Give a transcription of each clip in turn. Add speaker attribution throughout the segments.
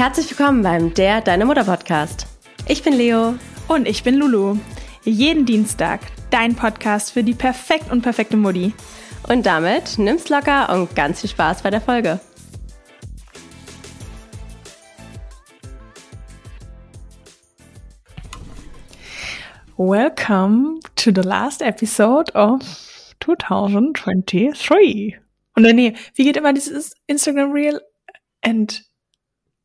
Speaker 1: Herzlich willkommen beim Der Deine Mutter Podcast. Ich bin Leo.
Speaker 2: Und ich bin Lulu. Jeden Dienstag dein Podcast für die perfekt und perfekte Mutti.
Speaker 1: Und damit nimm's locker und ganz viel Spaß bei der Folge.
Speaker 2: Welcome to the last episode of 2023. Und dann, nee, wie geht immer dieses Instagram Reel? And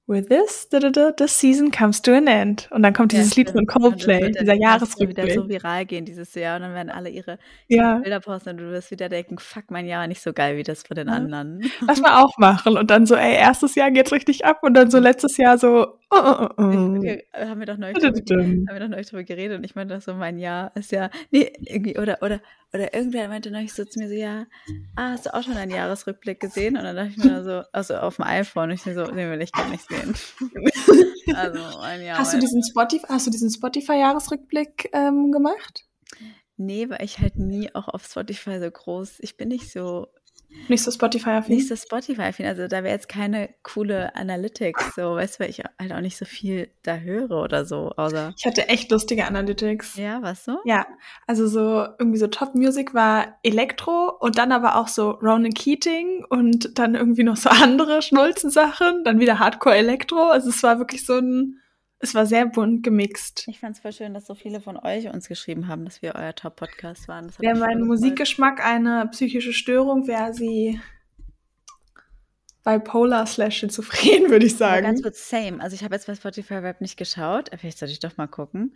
Speaker 2: with this, da, da, da, the season comes to an end. Und dann kommt dieses ja, Lied von Coldplay, dieser Jahresrückblick.
Speaker 3: wieder so viral gehen dieses Jahr und dann werden alle ihre
Speaker 2: ja.
Speaker 3: Bilder posten und du wirst wieder denken, fuck, mein Jahr nicht so geil wie das von den ja. anderen.
Speaker 2: Lass mal auch machen und dann so, ey, erstes Jahr geht's richtig ab und dann so letztes Jahr so, oh, oh,
Speaker 3: oh. Haben wir doch neulich, drüber, haben wir doch neulich drüber geredet und ich meinte so, mein Jahr ist ja, nee, irgendwie, oder, oder, oder irgendwer meinte neulich so zu mir so, ja, ah, hast du auch schon einen Jahresrückblick gesehen? Und dann dachte ich mir so, also auf dem iPhone, und ich so, den will ich gar nicht sehen.
Speaker 2: also ein Jahr. Hast du diesen Spotify, hast du diesen Spotify-Jahresrückblick ähm, gemacht?
Speaker 3: Nee, weil ich halt nie auch auf Spotify so groß, ich bin nicht so
Speaker 2: nicht so Spotify-affin?
Speaker 3: Nicht so Spotify-affin. Also da wäre jetzt keine coole Analytics, so, weißt du, weil ich halt auch nicht so viel da höre oder so. Außer
Speaker 2: ich hatte echt lustige Analytics.
Speaker 3: Ja, was so?
Speaker 2: Ja, also so irgendwie so Top Music war Elektro und dann aber auch so Ronan Keating und dann irgendwie noch so andere Schnulzensachen, dann wieder Hardcore Elektro. Also es war wirklich so ein es war sehr bunt gemixt.
Speaker 3: Ich fand es voll schön, dass so viele von euch uns geschrieben haben, dass wir euer Top-Podcast waren.
Speaker 2: Wäre mein Musikgeschmack eine psychische Störung, wäre sie bipolar slash schizophren, würde ich sagen.
Speaker 3: Ja, ganz kurz, same. Also ich habe jetzt bei Spotify Rap nicht geschaut. Vielleicht sollte ich doch mal gucken.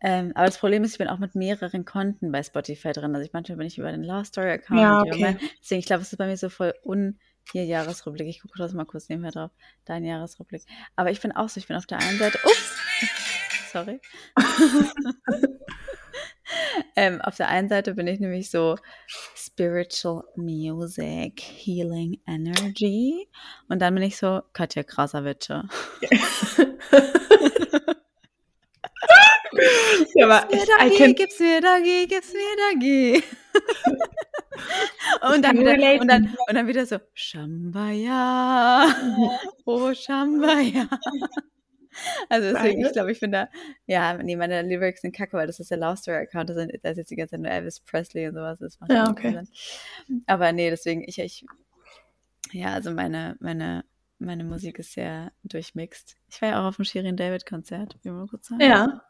Speaker 3: Ähm, aber das Problem ist, ich bin auch mit mehreren Konten bei Spotify drin. Also ich manchmal bin ich über den Love Story Account.
Speaker 2: Ja, okay.
Speaker 3: Deswegen, ich glaube, es ist bei mir so voll un hier Jahresrückblick. Ich gucke das mal kurz nebenher drauf. Dein Jahresrückblick. Aber ich bin auch so, ich bin auf der einen Seite. Ups! Sorry. ähm, auf der einen Seite bin ich nämlich so Spiritual Music, Healing Energy. Und dann bin ich so Katja Krasavice. ja, aber gib's mir Dagi, gib's mir Dagi, gib's mir Dagi. und, dann wieder, und, dann, und dann wieder so, Shambaya, oh Shambaya. Also deswegen, ich glaube, ich finde da, ja, nee, meine Lyrics sind kacke, weil das ist der Love Story Account, da, ist jetzt die ganze Zeit nur Elvis Presley und sowas. Das
Speaker 2: macht ja, okay.
Speaker 3: Sinn. Aber nee, deswegen, ich, ich, ja, also meine, meine, meine Musik ist sehr durchmixt. Ich war ja auch auf dem Shirin David Konzert, wie man kurz sagen.
Speaker 2: Ja,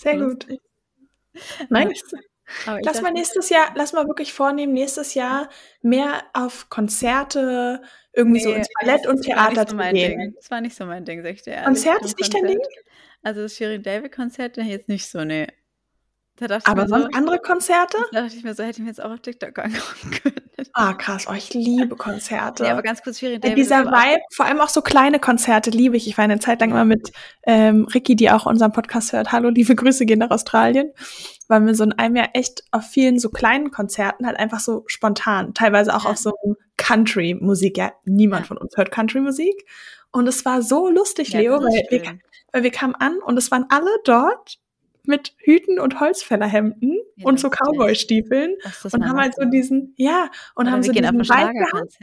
Speaker 2: sehr gut. Nice. lass mal nächstes Jahr, lass mal wirklich vornehmen, nächstes Jahr mehr auf Konzerte, irgendwie nee, so ins Ballett und Theater
Speaker 3: so
Speaker 2: zu gehen.
Speaker 3: Ding. Das war nicht so mein Ding, sag ich dir
Speaker 2: ehrlich. Konzert ist nicht dein Ding?
Speaker 3: Also das Shirin David Konzert jetzt nicht so, nee.
Speaker 2: Aber sonst so, andere Konzerte?
Speaker 3: Da dachte ich mir so, hätte ich mir jetzt auch auf TikTok angucken können.
Speaker 2: Ah, krass. Oh, ich liebe Konzerte.
Speaker 3: Ja, aber ganz kurz, Shirin
Speaker 2: David. Dieser Vibe, vor allem auch so kleine Konzerte liebe ich. Ich war eine Zeit lang immer mit ähm, Ricky, die auch unseren Podcast hört. Hallo, liebe Grüße gehen nach Australien. Waren wir so in einem Jahr echt auf vielen so kleinen Konzerten halt einfach so spontan. Teilweise auch ja. auf so Country-Musik. Ja, niemand ja. von uns hört Country-Musik. Und es war so lustig, ja, Leo, weil wir, weil wir kamen an und es waren alle dort mit Hüten und Holzfällerhemden ja, und so Cowboy-Stiefeln und haben halt so diesen, ja, und Oder haben so diesen Vibe gehabt.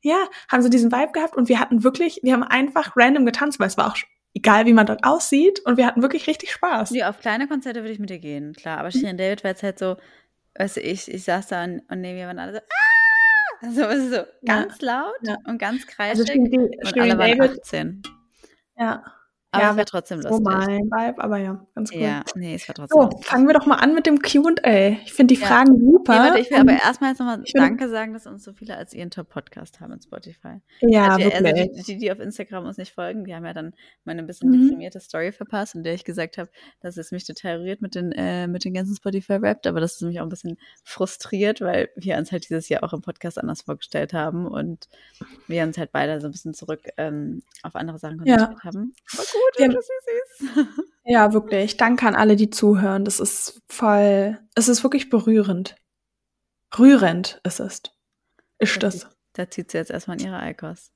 Speaker 2: Ja, haben so diesen Vibe gehabt und wir hatten wirklich, wir haben einfach random getanzt, weil es war auch egal, wie man dort aussieht und wir hatten wirklich richtig Spaß.
Speaker 3: Ja, auf kleine Konzerte würde ich mit dir gehen, klar, aber Shirin David war jetzt halt so, weißt du, ich, ich saß da und, und neben mir waren alle so, ah! Also so ganz ja. laut ja. und ganz kreischig also, und alle waren David, 18.
Speaker 2: Ja.
Speaker 3: Aber ja, es war trotzdem lustig. So
Speaker 2: mein Vibe, aber ja, ganz cool.
Speaker 3: Ja, nee, es war trotzdem
Speaker 2: So, lustig. fangen wir doch mal an mit dem Q&A. Ich finde die ja. Fragen super. Nee,
Speaker 3: warte, ich will aber erstmal jetzt nochmal Danke sagen, dass uns so viele als ihren Top-Podcast haben in Spotify.
Speaker 2: Ja,
Speaker 3: also,
Speaker 2: wirklich.
Speaker 3: Also die, die auf Instagram uns nicht folgen, die haben ja dann meine ein bisschen mhm. deprimierte Story verpasst, in der ich gesagt habe, dass es mich total rührt mit den, äh, mit den ganzen Spotify-Rapt, aber das ist mich auch ein bisschen frustriert, weil wir uns halt dieses Jahr auch im Podcast anders vorgestellt haben und wir uns halt beide so ein bisschen zurück ähm, auf andere Sachen konzentriert ja. haben.
Speaker 2: War gut, ja. das ist Ja, wirklich. Danke an alle, die zuhören. Das ist voll, es ist wirklich berührend. Rührend ist es. Ist da das.
Speaker 3: Da zieht sie jetzt erstmal in ihre Eikos.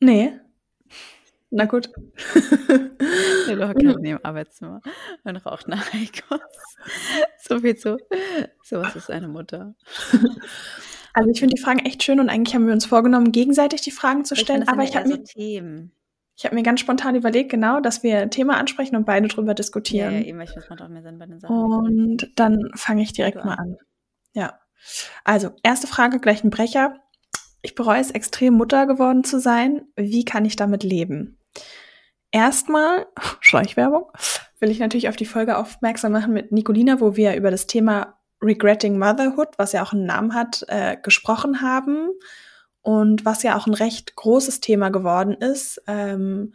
Speaker 2: Nee. Na gut.
Speaker 3: Der hockt halt neben Arbeitszimmer und raucht nach Eikos. So viel zu. Sowas ist eine Mutter.
Speaker 2: Also ich finde die Fragen echt schön und eigentlich haben wir uns vorgenommen, gegenseitig die Fragen zu stellen.
Speaker 3: Ich
Speaker 2: aber ich habe
Speaker 3: so Themen.
Speaker 2: Ich habe mir ganz spontan überlegt, genau, dass wir ein Thema ansprechen und beide drüber diskutieren. Ja, ja eben, ich das macht auch mehr Sinn bei den Sachen. Und dann fange ich direkt mal an. Ja. Also, erste Frage, gleich ein Brecher. Ich bereue es extrem, Mutter geworden zu sein. Wie kann ich damit leben? Erstmal, Schleichwerbung, will ich natürlich auf die Folge aufmerksam machen mit Nicolina, wo wir über das Thema Regretting Motherhood, was ja auch einen Namen hat, äh, gesprochen haben und was ja auch ein recht großes Thema geworden ist. Ähm,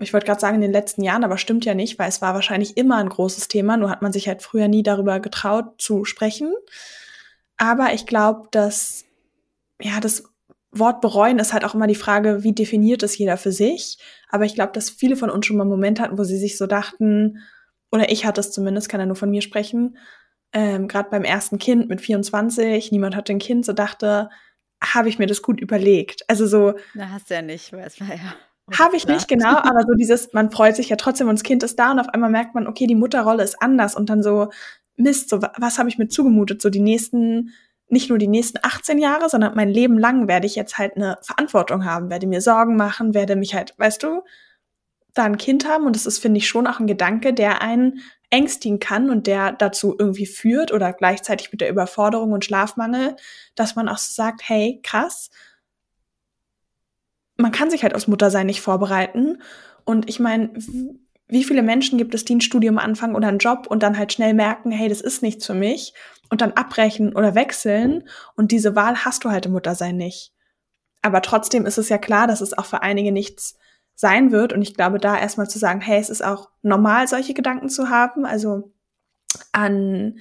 Speaker 2: ich wollte gerade sagen in den letzten Jahren, aber stimmt ja nicht, weil es war wahrscheinlich immer ein großes Thema, nur hat man sich halt früher nie darüber getraut zu sprechen. Aber ich glaube, dass ja das Wort bereuen ist halt auch immer die Frage, wie definiert es jeder für sich. Aber ich glaube, dass viele von uns schon mal einen Moment hatten, wo sie sich so dachten, oder ich hatte es zumindest, kann er nur von mir sprechen, ähm, gerade beim ersten Kind mit 24, niemand hatte ein Kind, so dachte, habe ich mir das gut überlegt. Also so.
Speaker 3: Na, hast du ja nicht, weil es war ja.
Speaker 2: Habe ich nicht, genau, aber so dieses, man freut sich ja trotzdem und das Kind ist da und auf einmal merkt man, okay, die Mutterrolle ist anders und dann so, Mist, so, was habe ich mir zugemutet? So die nächsten, nicht nur die nächsten 18 Jahre, sondern mein Leben lang werde ich jetzt halt eine Verantwortung haben, werde mir Sorgen machen, werde mich halt, weißt du, da ein Kind haben und das ist, finde ich, schon auch ein Gedanke, der einen ängstigen kann und der dazu irgendwie führt oder gleichzeitig mit der Überforderung und Schlafmangel, dass man auch sagt, hey, krass, man kann sich halt aus Muttersein nicht vorbereiten. Und ich meine, wie viele Menschen gibt es, die ein Studium anfangen oder einen Job und dann halt schnell merken, hey, das ist nichts für mich und dann abbrechen oder wechseln und diese Wahl hast du halt im Muttersein nicht. Aber trotzdem ist es ja klar, dass es auch für einige nichts sein wird. Und ich glaube, da erstmal zu sagen, hey, es ist auch normal, solche Gedanken zu haben. Also an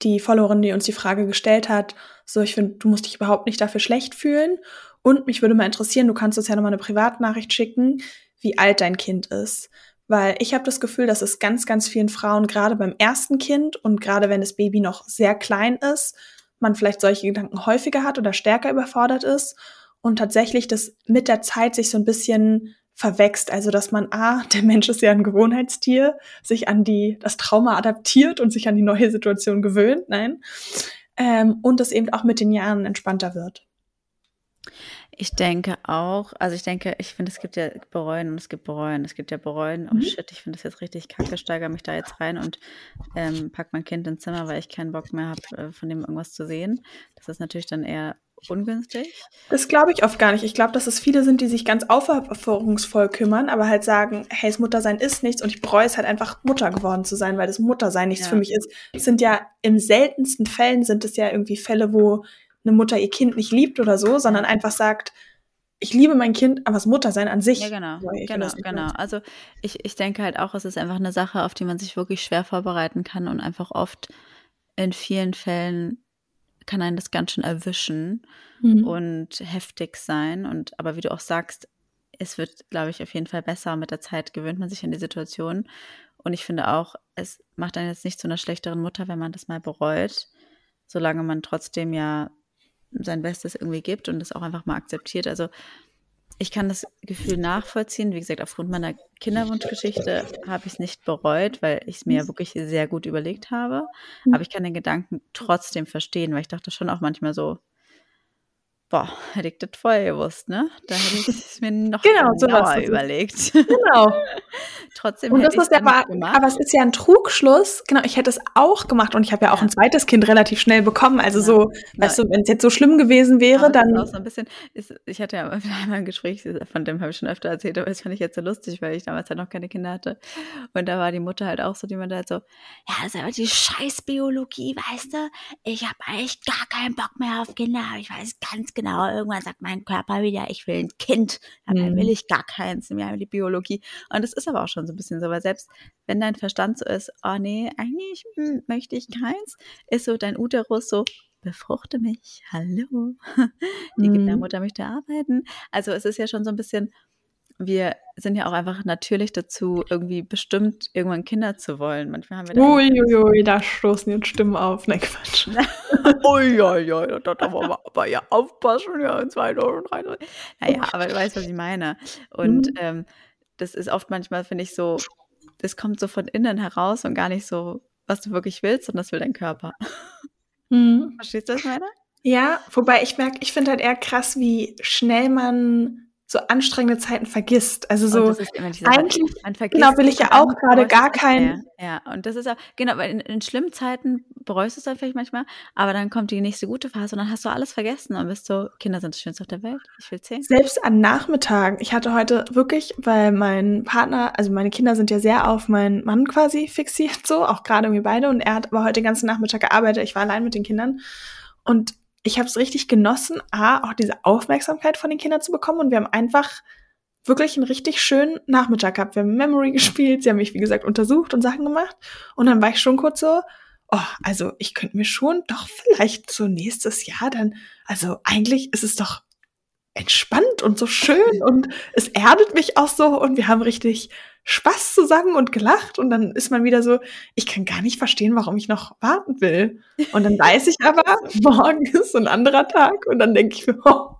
Speaker 2: die Followerin, die uns die Frage gestellt hat, so, ich finde, du musst dich überhaupt nicht dafür schlecht fühlen. Und mich würde mal interessieren, du kannst uns ja nochmal eine Privatnachricht schicken, wie alt dein Kind ist. Weil ich habe das Gefühl, dass es ganz, ganz vielen Frauen, gerade beim ersten Kind und gerade wenn das Baby noch sehr klein ist, man vielleicht solche Gedanken häufiger hat oder stärker überfordert ist und tatsächlich das mit der Zeit sich so ein bisschen verwächst. Also, dass man, ah, der Mensch ist ja ein Gewohnheitstier, sich an die, das Trauma adaptiert und sich an die neue Situation gewöhnt, nein. Ähm, und das eben auch mit den Jahren entspannter wird.
Speaker 3: Ich denke auch, also ich denke, ich finde, es gibt ja bereuen und es gibt bereuen. Es gibt ja bereuen, oh mhm. shit, ich finde das jetzt richtig kacke, steigere mich da jetzt rein und ähm, pack mein Kind ins Zimmer, weil ich keinen Bock mehr habe, äh, von dem irgendwas zu sehen. Das ist natürlich dann eher ungünstig?
Speaker 2: Das glaube ich oft gar nicht. Ich glaube, dass es viele sind, die sich ganz aufopferungsvoll kümmern, aber halt sagen, hey, das Muttersein ist nichts und ich bereue es halt einfach Mutter geworden zu sein, weil das Muttersein nichts ja. für mich ist. Es sind ja im seltensten Fällen sind es ja irgendwie Fälle, wo eine Mutter ihr Kind nicht liebt oder so, sondern einfach sagt, ich liebe mein Kind, aber das Muttersein an sich.
Speaker 3: Ja, genau, genau, genau. Also ich, ich denke halt auch, es ist einfach eine Sache, auf die man sich wirklich schwer vorbereiten kann und einfach oft in vielen Fällen kann einen das ganz schön erwischen mhm. und heftig sein. Und aber wie du auch sagst, es wird, glaube ich, auf jeden Fall besser. Mit der Zeit gewöhnt man sich an die Situation. Und ich finde auch, es macht einen jetzt nicht zu einer schlechteren Mutter, wenn man das mal bereut, solange man trotzdem ja sein Bestes irgendwie gibt und das auch einfach mal akzeptiert. Also ich kann das Gefühl nachvollziehen. Wie gesagt, aufgrund meiner Kinderwunschgeschichte habe ich es nicht bereut, weil ich es mir ja wirklich sehr gut überlegt habe. Mhm. Aber ich kann den Gedanken trotzdem verstehen, weil ich dachte schon auch manchmal so, Boah, hätte ich das vorher gewusst, ne? Da hätte ich es mir noch genau, genauer so überlegt. Genau.
Speaker 2: Trotzdem und das ist aber, aber es ist ja ein Trugschluss. Genau, ich hätte es auch gemacht und ich habe ja auch ja. ein zweites Kind relativ schnell bekommen. Also ja. so, ja. weißt du, wenn es jetzt so schlimm gewesen wäre, aber dann.
Speaker 3: So ein bisschen, ist, ich hatte ja einmal ein Gespräch, von dem habe ich schon öfter erzählt, aber das fand ich jetzt so lustig, weil ich damals halt noch keine Kinder hatte. Und da war die Mutter halt auch so, die meinte halt so, ja, das ist aber die Scheißbiologie, weißt du? Ich habe eigentlich gar keinen Bock mehr auf Kinder. Ich weiß ganz genau genau, irgendwann sagt mein Körper wieder, ich will ein Kind, dabei mhm. will ich gar keins, haben die Biologie. Und das ist aber auch schon so ein bisschen so, weil selbst wenn dein Verstand so ist, oh nee, eigentlich hm, möchte ich keins, ist so dein Uterus so, befruchte mich, hallo, die mhm. Gebärmutter möchte arbeiten. Also es ist ja schon so ein bisschen, wir sind ja auch einfach natürlich dazu irgendwie bestimmt, irgendwann Kinder zu wollen. Manchmal haben wir
Speaker 2: Uiuiui, da stoßen jetzt Stimmen auf. Nein, Quatsch.
Speaker 3: Uiuiui, da darf man aber ja aufpassen, ja, in 2023. Naja, aber du weißt, was ich meine. Und mhm. ähm, das ist oft manchmal, finde ich, so, das kommt so von innen heraus und gar nicht so, was du wirklich willst, sondern das will dein Körper.
Speaker 2: Mhm.
Speaker 3: Verstehst du, was ich meine?
Speaker 2: Ja, wobei ich merke, ich finde halt eher krass, wie schnell man so anstrengende Zeiten vergisst. Also so
Speaker 3: eigentlich
Speaker 2: genau will ich ja auch gerade gar keinen.
Speaker 3: Ja, und das ist auch genau, weil in, in, schlimmen Zeiten bereust du es dann vielleicht manchmal, aber dann kommt die nächste gute Phase und dann hast du alles vergessen und bist so, Kinder sind das Schönste auf der Welt. Ich will zählen.
Speaker 2: Selbst an Nachmittagen. Ich hatte heute wirklich, weil mein Partner, also meine Kinder sind ja sehr auf meinen Mann quasi fixiert, so auch gerade irgendwie beide und er hat aber heute den ganzen Nachmittag gearbeitet. Ich war allein mit den Kindern und ich habe es richtig genossen, A, auch diese Aufmerksamkeit von den Kindern zu bekommen. Und wir haben einfach wirklich einen richtig schönen Nachmittag gehabt. Wir haben Memory gespielt, sie haben mich, wie gesagt, untersucht und Sachen gemacht. Und dann war ich schon kurz so, oh, also ich könnte mir schon doch vielleicht so nächstes Jahr dann, also eigentlich ist es doch entspannt und so schön und es erdet mich auch so und wir haben richtig Spaß zusammen und gelacht und dann ist man wieder so, ich kann gar nicht verstehen, warum ich noch warten will. Und dann weiß ich aber, morgen ist ein anderer Tag und dann denke ich mir, oh,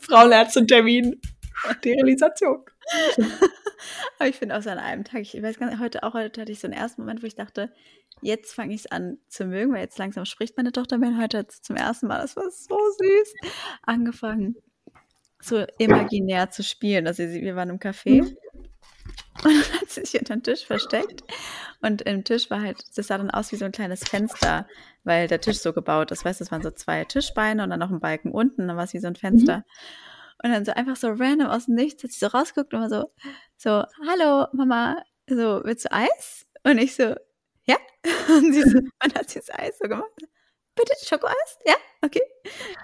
Speaker 2: Frauenärztin-Termin, Sterilisation.
Speaker 3: Aber ich finde auch so an einem Tag, ich weiß gar nicht, heute auch heute hatte ich so einen ersten Moment, wo ich dachte, jetzt fange ich es an zu mögen, weil jetzt langsam spricht meine Tochter mir heute zum ersten Mal, das war so süß, angefangen so imaginär zu spielen. Also wir waren im Café mhm. und dann hat sie sich unter den Tisch versteckt. Und im Tisch war halt, das sah dann aus wie so ein kleines Fenster, weil der Tisch so gebaut ist. Weißt du, es waren so zwei Tischbeine und dann noch ein Balken unten, dann war es wie so ein Fenster. Mhm. Und dann so einfach so random aus dem Nichts hat sie so rausgeguckt und war so, so, hallo Mama, so, willst du Eis? Und ich so, ja. Und sie so, und hat sie das Eis so gemacht bitte Schokoeis? Ja, okay.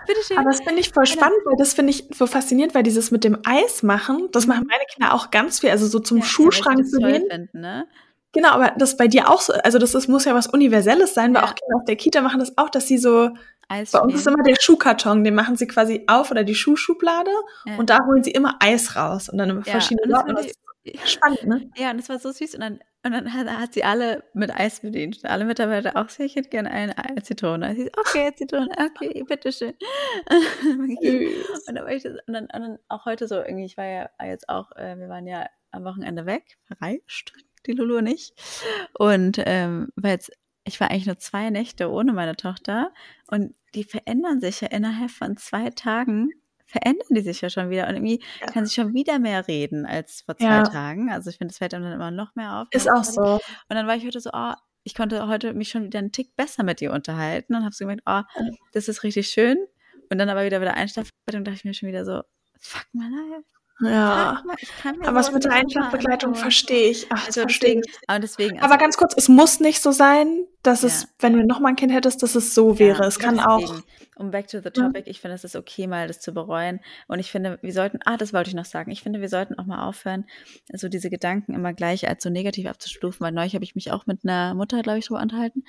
Speaker 3: Bitte schön.
Speaker 2: Aber das finde ich voll spannend, weil das finde ich so faszinierend, weil dieses mit dem Eis machen, das machen meine Kinder auch ganz viel, also so zum ja, Schuhschrank zu gehen. Finden, ne? Genau, aber das bei dir auch so, also das, das muss ja was Universelles sein, weil ja. auch Kinder auf der Kita machen das auch, dass sie so, Eis bei uns ist immer der Schuhkarton, den machen sie quasi auf oder die Schuhschublade ja. und da holen sie immer Eis raus und dann immer verschiedene Sorten. Spannend, ne?
Speaker 3: Ja, und das war so süß und dann und dann hat, hat, sie alle mit Eis bedient. Alle Mitarbeiter auch, ich hätte gerne eine Zitrone. Sie, okay, Zitrone, okay, bitteschön. und, dann war ich das, und, dann, und dann auch heute so, irgendwie, ich war ja jetzt auch, äh, wir waren ja am Wochenende weg, verreist, die Lulu und ich. Und ähm, war jetzt, ich war eigentlich nur zwei Nächte ohne meine Tochter und die verändern sich ja innerhalb von zwei Tagen verändern die sich ja schon wieder und irgendwie ja. kann sie schon wieder mehr reden als vor zwei ja. Tagen. Also ich finde, das fällt einem dann immer noch mehr auf.
Speaker 2: Ist auch so. Und
Speaker 3: dann war ich heute so, oh, ich konnte heute mich schon wieder einen Tick besser mit dir unterhalten und habe so gemerkt, oh, das ist richtig schön. Und dann aber wieder wieder Einschlafbegleitung, dachte ich mir schon wieder so, fuck my life.
Speaker 2: Ja, aber was mit der Einschlafbegleitung verstehe ich. Ach, also verstehe ich.
Speaker 3: Aber, deswegen,
Speaker 2: also aber ganz kurz, es muss nicht so sein, dass ja. es, wenn du nochmal ein Kind hättest, dass es so wäre. Ja, es kann deswegen. auch.
Speaker 3: Um back to the topic, ich finde, es ist okay, mal das zu bereuen. Und ich finde, wir sollten, ah, das wollte ich noch sagen. Ich finde, wir sollten auch mal aufhören, so diese Gedanken immer gleich als so negativ abzustufen, weil neulich habe ich mich auch mit einer Mutter, glaube ich, darüber unterhalten,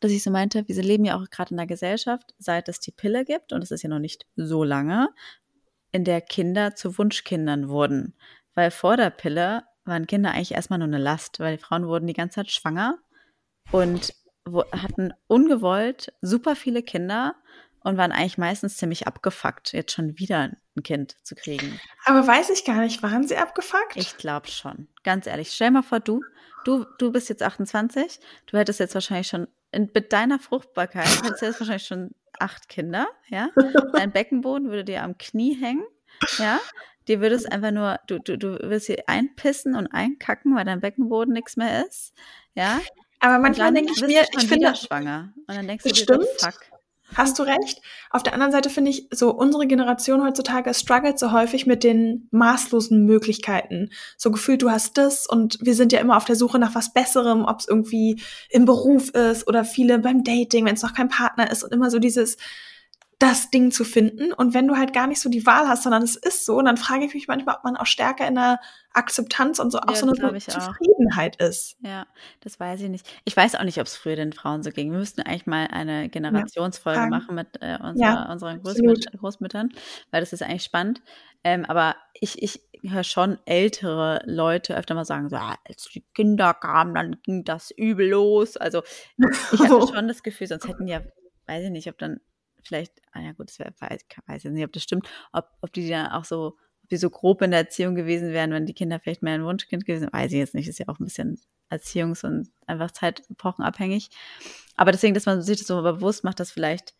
Speaker 3: dass ich so meinte, wir leben ja auch gerade in einer Gesellschaft, seit es die Pille gibt, und es ist ja noch nicht so lange, in der Kinder zu Wunschkindern wurden. Weil vor der Pille waren Kinder eigentlich erstmal nur eine Last, weil die Frauen wurden die ganze Zeit schwanger und hatten ungewollt super viele Kinder und waren eigentlich meistens ziemlich abgefuckt, jetzt schon wieder ein Kind zu kriegen.
Speaker 2: Aber weiß ich gar nicht, waren sie abgefuckt?
Speaker 3: Ich glaube schon. Ganz ehrlich, stell mal vor, du, du, du bist jetzt 28, du hättest jetzt wahrscheinlich schon in, mit deiner Fruchtbarkeit, hättest du jetzt wahrscheinlich schon acht Kinder, ja. Dein Beckenboden würde dir am Knie hängen, ja. Dir würde es einfach nur, du, du, du wirst hier einpissen und einkacken, weil dein Beckenboden nichts mehr ist, ja.
Speaker 2: Aber manchmal denke ich mir, ich finde
Speaker 3: schwanger und dann denkst du
Speaker 2: dir, stimmt. fuck. Hast du recht. Auf der anderen Seite finde ich, so unsere Generation heutzutage struggelt so häufig mit den maßlosen Möglichkeiten. So gefühlt, du hast das und wir sind ja immer auf der Suche nach was Besserem, ob es irgendwie im Beruf ist oder viele beim Dating, wenn es noch kein Partner ist und immer so dieses, das Ding zu finden. Und wenn du halt gar nicht so die Wahl hast, sondern es ist so, dann frage ich mich manchmal, ob man auch stärker in der Akzeptanz und so ja, auch so eine Zufriedenheit auch. ist.
Speaker 3: Ja, das weiß ich nicht. Ich weiß auch nicht, ob es früher den Frauen so ging. Wir müssten eigentlich mal eine Generationsfolge ja, machen mit äh, unserer, ja, unseren Großmüt Großmüttern, weil das ist eigentlich spannend. Ähm, aber ich, ich höre schon ältere Leute öfter mal sagen, so, ah, als die Kinder kamen, dann ging das übel los. Also ich hatte schon das Gefühl, sonst hätten ja, weiß ich nicht, ob dann vielleicht, ah ja gut, das wär, weiß, weiß jetzt nicht, ob das stimmt, ob, ob die dann auch so, ob die so grob in der Erziehung gewesen wären, wenn die Kinder vielleicht mehr ein Wunschkind gewesen wären, weiß ich jetzt nicht, ist ja auch ein bisschen Erziehungs- und einfach Zeitepochen abhängig. Aber deswegen, dass man sich das so bewusst macht, dass vielleicht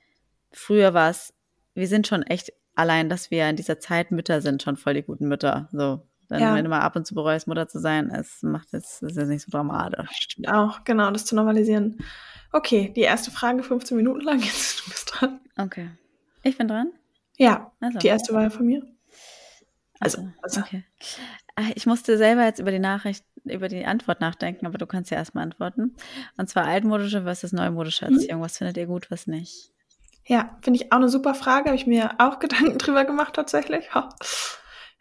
Speaker 3: früher war es, wir sind schon echt allein, dass wir in dieser Zeit Mütter sind, schon voll die guten Mütter. So. Dann, ja. wenn du mal ab und zu bereust, Mutter zu sein, es macht jetzt, ist jetzt nicht so dramatisch.
Speaker 2: Stimmt auch, genau, das zu normalisieren. Okay, die erste Frage 15 Minuten lang, jetzt du bist dran.
Speaker 3: Okay. Ich bin dran?
Speaker 2: Ja, also. die erste war ja von mir.
Speaker 3: Also, also. Okay. Ah, ich musste selber jetzt über die Nachricht, über die Antwort nachdenken, aber du kannst ja erstmal antworten. Und zwar altmodische versus neumodische mhm. Erziehung. Mhm. Was findet ihr gut, was nicht?
Speaker 2: Ja, finde ich auch eine super Frage. Habe ich mir auch Gedanken drüber gemacht tatsächlich.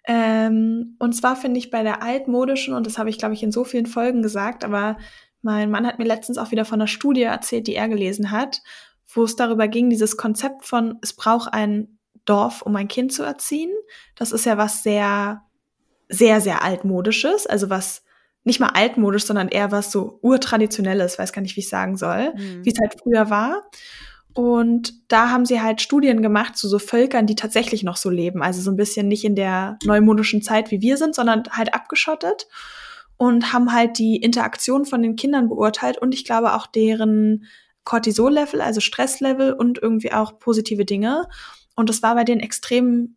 Speaker 2: Ähm, und zwar finde ich bei der altmodischen, und das habe ich, glaube ich, in so vielen Folgen gesagt, aber mein Mann hat mir letztens auch wieder von einer Studie erzählt, die er gelesen hat, wo es darüber ging, dieses Konzept von, es braucht ein Dorf, um ein Kind zu erziehen. Das ist ja was sehr, sehr, sehr altmodisches, also was nicht mal altmodisch, sondern eher was so urtraditionelles, weiß gar nicht, wie ich sagen soll, mhm. wie es halt früher war. Und da haben sie halt Studien gemacht zu so Völkern, die tatsächlich noch so leben. Also so ein bisschen nicht in der neumodischen Zeit, wie wir sind, sondern halt abgeschottet. Und haben halt die Interaktion von den Kindern beurteilt und ich glaube auch deren Cortisol-Level, also Stresslevel und irgendwie auch positive Dinge. Und das war bei denen extrem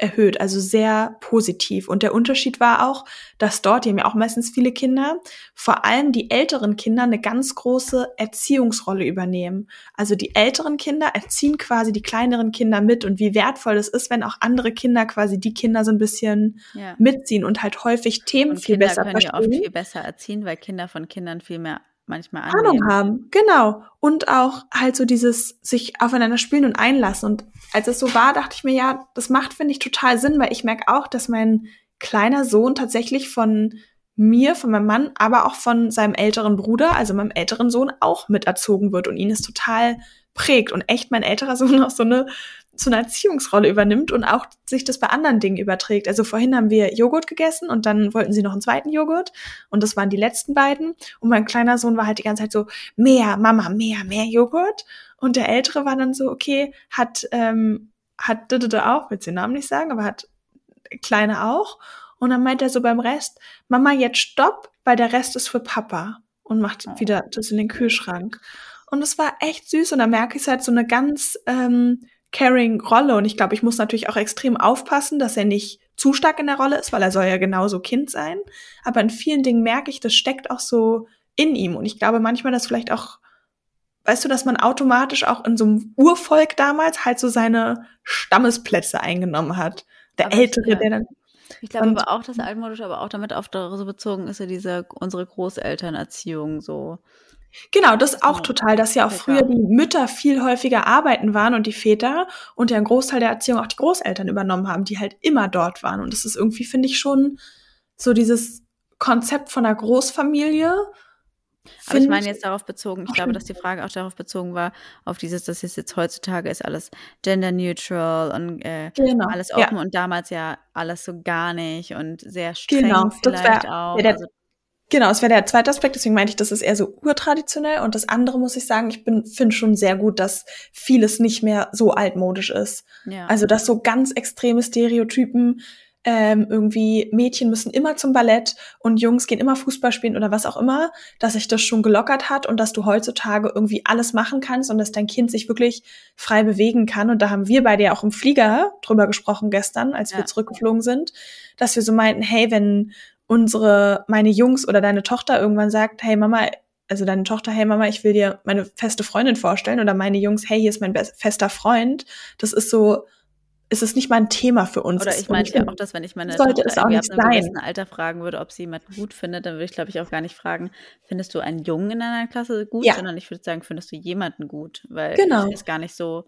Speaker 2: erhöht, also sehr positiv. Und der Unterschied war auch, dass dort, die haben ja auch meistens viele Kinder, vor allem die älteren Kinder eine ganz große Erziehungsrolle übernehmen. Also die älteren Kinder erziehen quasi die kleineren Kinder mit und wie wertvoll es ist, wenn auch andere Kinder quasi die Kinder so ein bisschen ja. mitziehen und halt häufig Themen und viel
Speaker 3: Kinder
Speaker 2: besser
Speaker 3: können verstehen. Ja oft viel besser erziehen, weil Kinder von Kindern viel mehr manchmal
Speaker 2: annehmen. Ahnung haben, genau. Und auch halt so dieses sich aufeinander spielen und einlassen. Und als es so war, dachte ich mir, ja, das macht, finde ich, total Sinn, weil ich merke auch, dass mein kleiner Sohn tatsächlich von mir, von meinem Mann, aber auch von seinem älteren Bruder, also meinem älteren Sohn, auch miterzogen wird und ihn es total prägt und echt mein älterer Sohn auch so eine so eine Erziehungsrolle übernimmt und auch sich das bei anderen Dingen überträgt. Also vorhin haben wir Joghurt gegessen und dann wollten sie noch einen zweiten Joghurt und das waren die letzten beiden. Und mein kleiner Sohn war halt die ganze Zeit so, mehr, Mama, mehr, mehr Joghurt. Und der ältere war dann so, okay, hat, ähm, hat auch, will den Namen nicht sagen, aber hat Kleine auch. Und dann meint er so beim Rest, Mama, jetzt stopp, weil der Rest ist für Papa. Und macht oh. wieder das in den Kühlschrank. Und es war echt süß und da merke ich halt so eine ganz ähm, caring Rolle und ich glaube, ich muss natürlich auch extrem aufpassen, dass er nicht zu stark in der Rolle ist, weil er soll ja genauso Kind sein. Aber in vielen Dingen merke ich, das steckt auch so in ihm und ich glaube manchmal, dass vielleicht auch weißt du, dass man automatisch auch in so einem Urvolk damals halt so seine Stammesplätze eingenommen hat. Der aber Ältere, der dann
Speaker 3: ich glaube aber auch, dass altmodisch aber auch damit auf so bezogen ist, ja diese unsere Großelternerziehung so.
Speaker 2: Genau, das auch total, dass ja auch früher die Mütter viel häufiger arbeiten waren und die Väter und ja einen Großteil der Erziehung auch die Großeltern übernommen haben, die halt immer dort waren. Und das ist irgendwie, finde ich, schon so dieses Konzept von einer Großfamilie.
Speaker 3: Aber ich meine jetzt darauf bezogen, ich glaube, dass die Frage auch darauf bezogen war, auf dieses, dass es jetzt heutzutage ist alles gender neutral und äh, genau, alles offen ja. und damals ja alles so gar nicht und sehr streng genau, vielleicht wär, auch. Ja,
Speaker 2: der, also, Genau, es wäre der zweite Aspekt, deswegen meinte ich, das ist eher so urtraditionell. Und das andere muss ich sagen, ich bin finde schon sehr gut, dass vieles nicht mehr so altmodisch ist. Ja. Also dass so ganz extreme Stereotypen ähm, irgendwie Mädchen müssen immer zum Ballett und Jungs gehen immer Fußball spielen oder was auch immer, dass sich das schon gelockert hat und dass du heutzutage irgendwie alles machen kannst und dass dein Kind sich wirklich frei bewegen kann. Und da haben wir beide ja auch im Flieger drüber gesprochen gestern, als ja. wir zurückgeflogen sind, dass wir so meinten, hey, wenn unsere, meine Jungs oder deine Tochter irgendwann sagt, hey Mama, also deine Tochter, hey Mama, ich will dir meine feste Freundin vorstellen oder meine Jungs, hey, hier ist mein fester Freund. Das ist so, ist es nicht mal ein Thema für uns.
Speaker 3: Oder ich meinte ja auch, dass wenn ich meine
Speaker 2: sollte Tochter es auch nicht
Speaker 3: ab einem Alter fragen würde, ob sie jemanden gut findet, dann würde ich, glaube ich, auch gar nicht fragen, findest du einen Jungen in deiner Klasse gut, ja. sondern ich würde sagen, findest du jemanden gut, weil genau. ist gar nicht so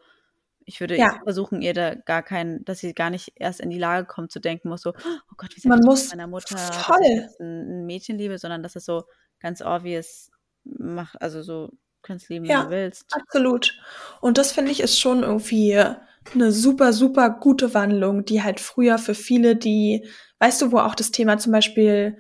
Speaker 3: ich würde ja. versuchen, ihr da gar keinen, dass sie gar nicht erst in die Lage kommt zu denken muss, so, oh Gott, wie
Speaker 2: sagt Man muss
Speaker 3: meiner Mutter,
Speaker 2: voll.
Speaker 3: ein Mädchen liebe, sondern dass es so ganz obvious macht, also so kannst lieben, ja, wenn du willst.
Speaker 2: Absolut. Und das finde ich ist schon irgendwie eine super, super gute Wandlung, die halt früher für viele, die, weißt du, wo auch das Thema zum Beispiel